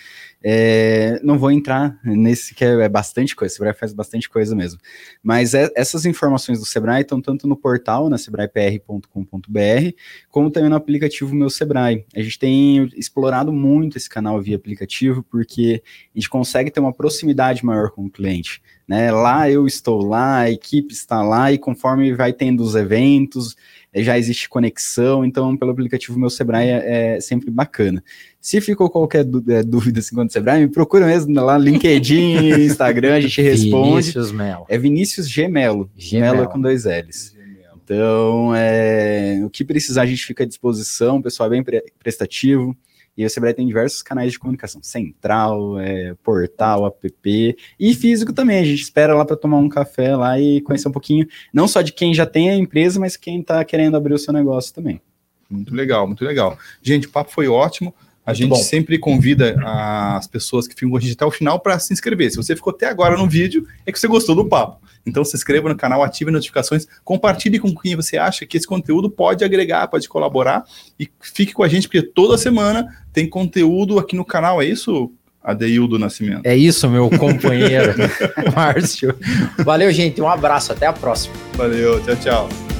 é, não vou entrar nesse que é, é, bastante coisa, o Sebrae faz bastante coisa mesmo. Mas é, essas informações do Sebrae estão tanto no portal, na sebraepr.com.br, como também no aplicativo Meu Sebrae. A gente tem explorado muito esse canal via aplicativo, porque a gente consegue ter uma proximidade maior com o cliente. Né? Lá eu estou lá, a equipe está lá, e conforme vai tendo os eventos, já existe conexão, então pelo aplicativo Meu Sebrae é, é sempre bacana. Se ficou qualquer é, dúvida assim, quando Sebrae, me procura mesmo lá no LinkedIn, Instagram, a gente responde. Vinícius Melo. É Vinícius Gemelo. Gemelo com dois L's. Então, é, o que precisar, a gente fica à disposição, o pessoal é bem pre prestativo. E o Sebrae tem diversos canais de comunicação, central, é, portal, app e físico também. A gente espera lá para tomar um café lá e conhecer um pouquinho, não só de quem já tem a empresa, mas quem está querendo abrir o seu negócio também. Muito legal, muito legal. Gente, o papo foi ótimo. A Muito gente bom. sempre convida as pessoas que ficam com a gente até o final para se inscrever. Se você ficou até agora no vídeo, é que você gostou do papo. Então se inscreva no canal, ative notificações, compartilhe com quem você acha que esse conteúdo pode agregar, pode colaborar e fique com a gente, porque toda semana tem conteúdo aqui no canal, é isso, Adeildo Nascimento? É isso, meu companheiro, Márcio. Valeu, gente, um abraço, até a próxima. Valeu, tchau, tchau.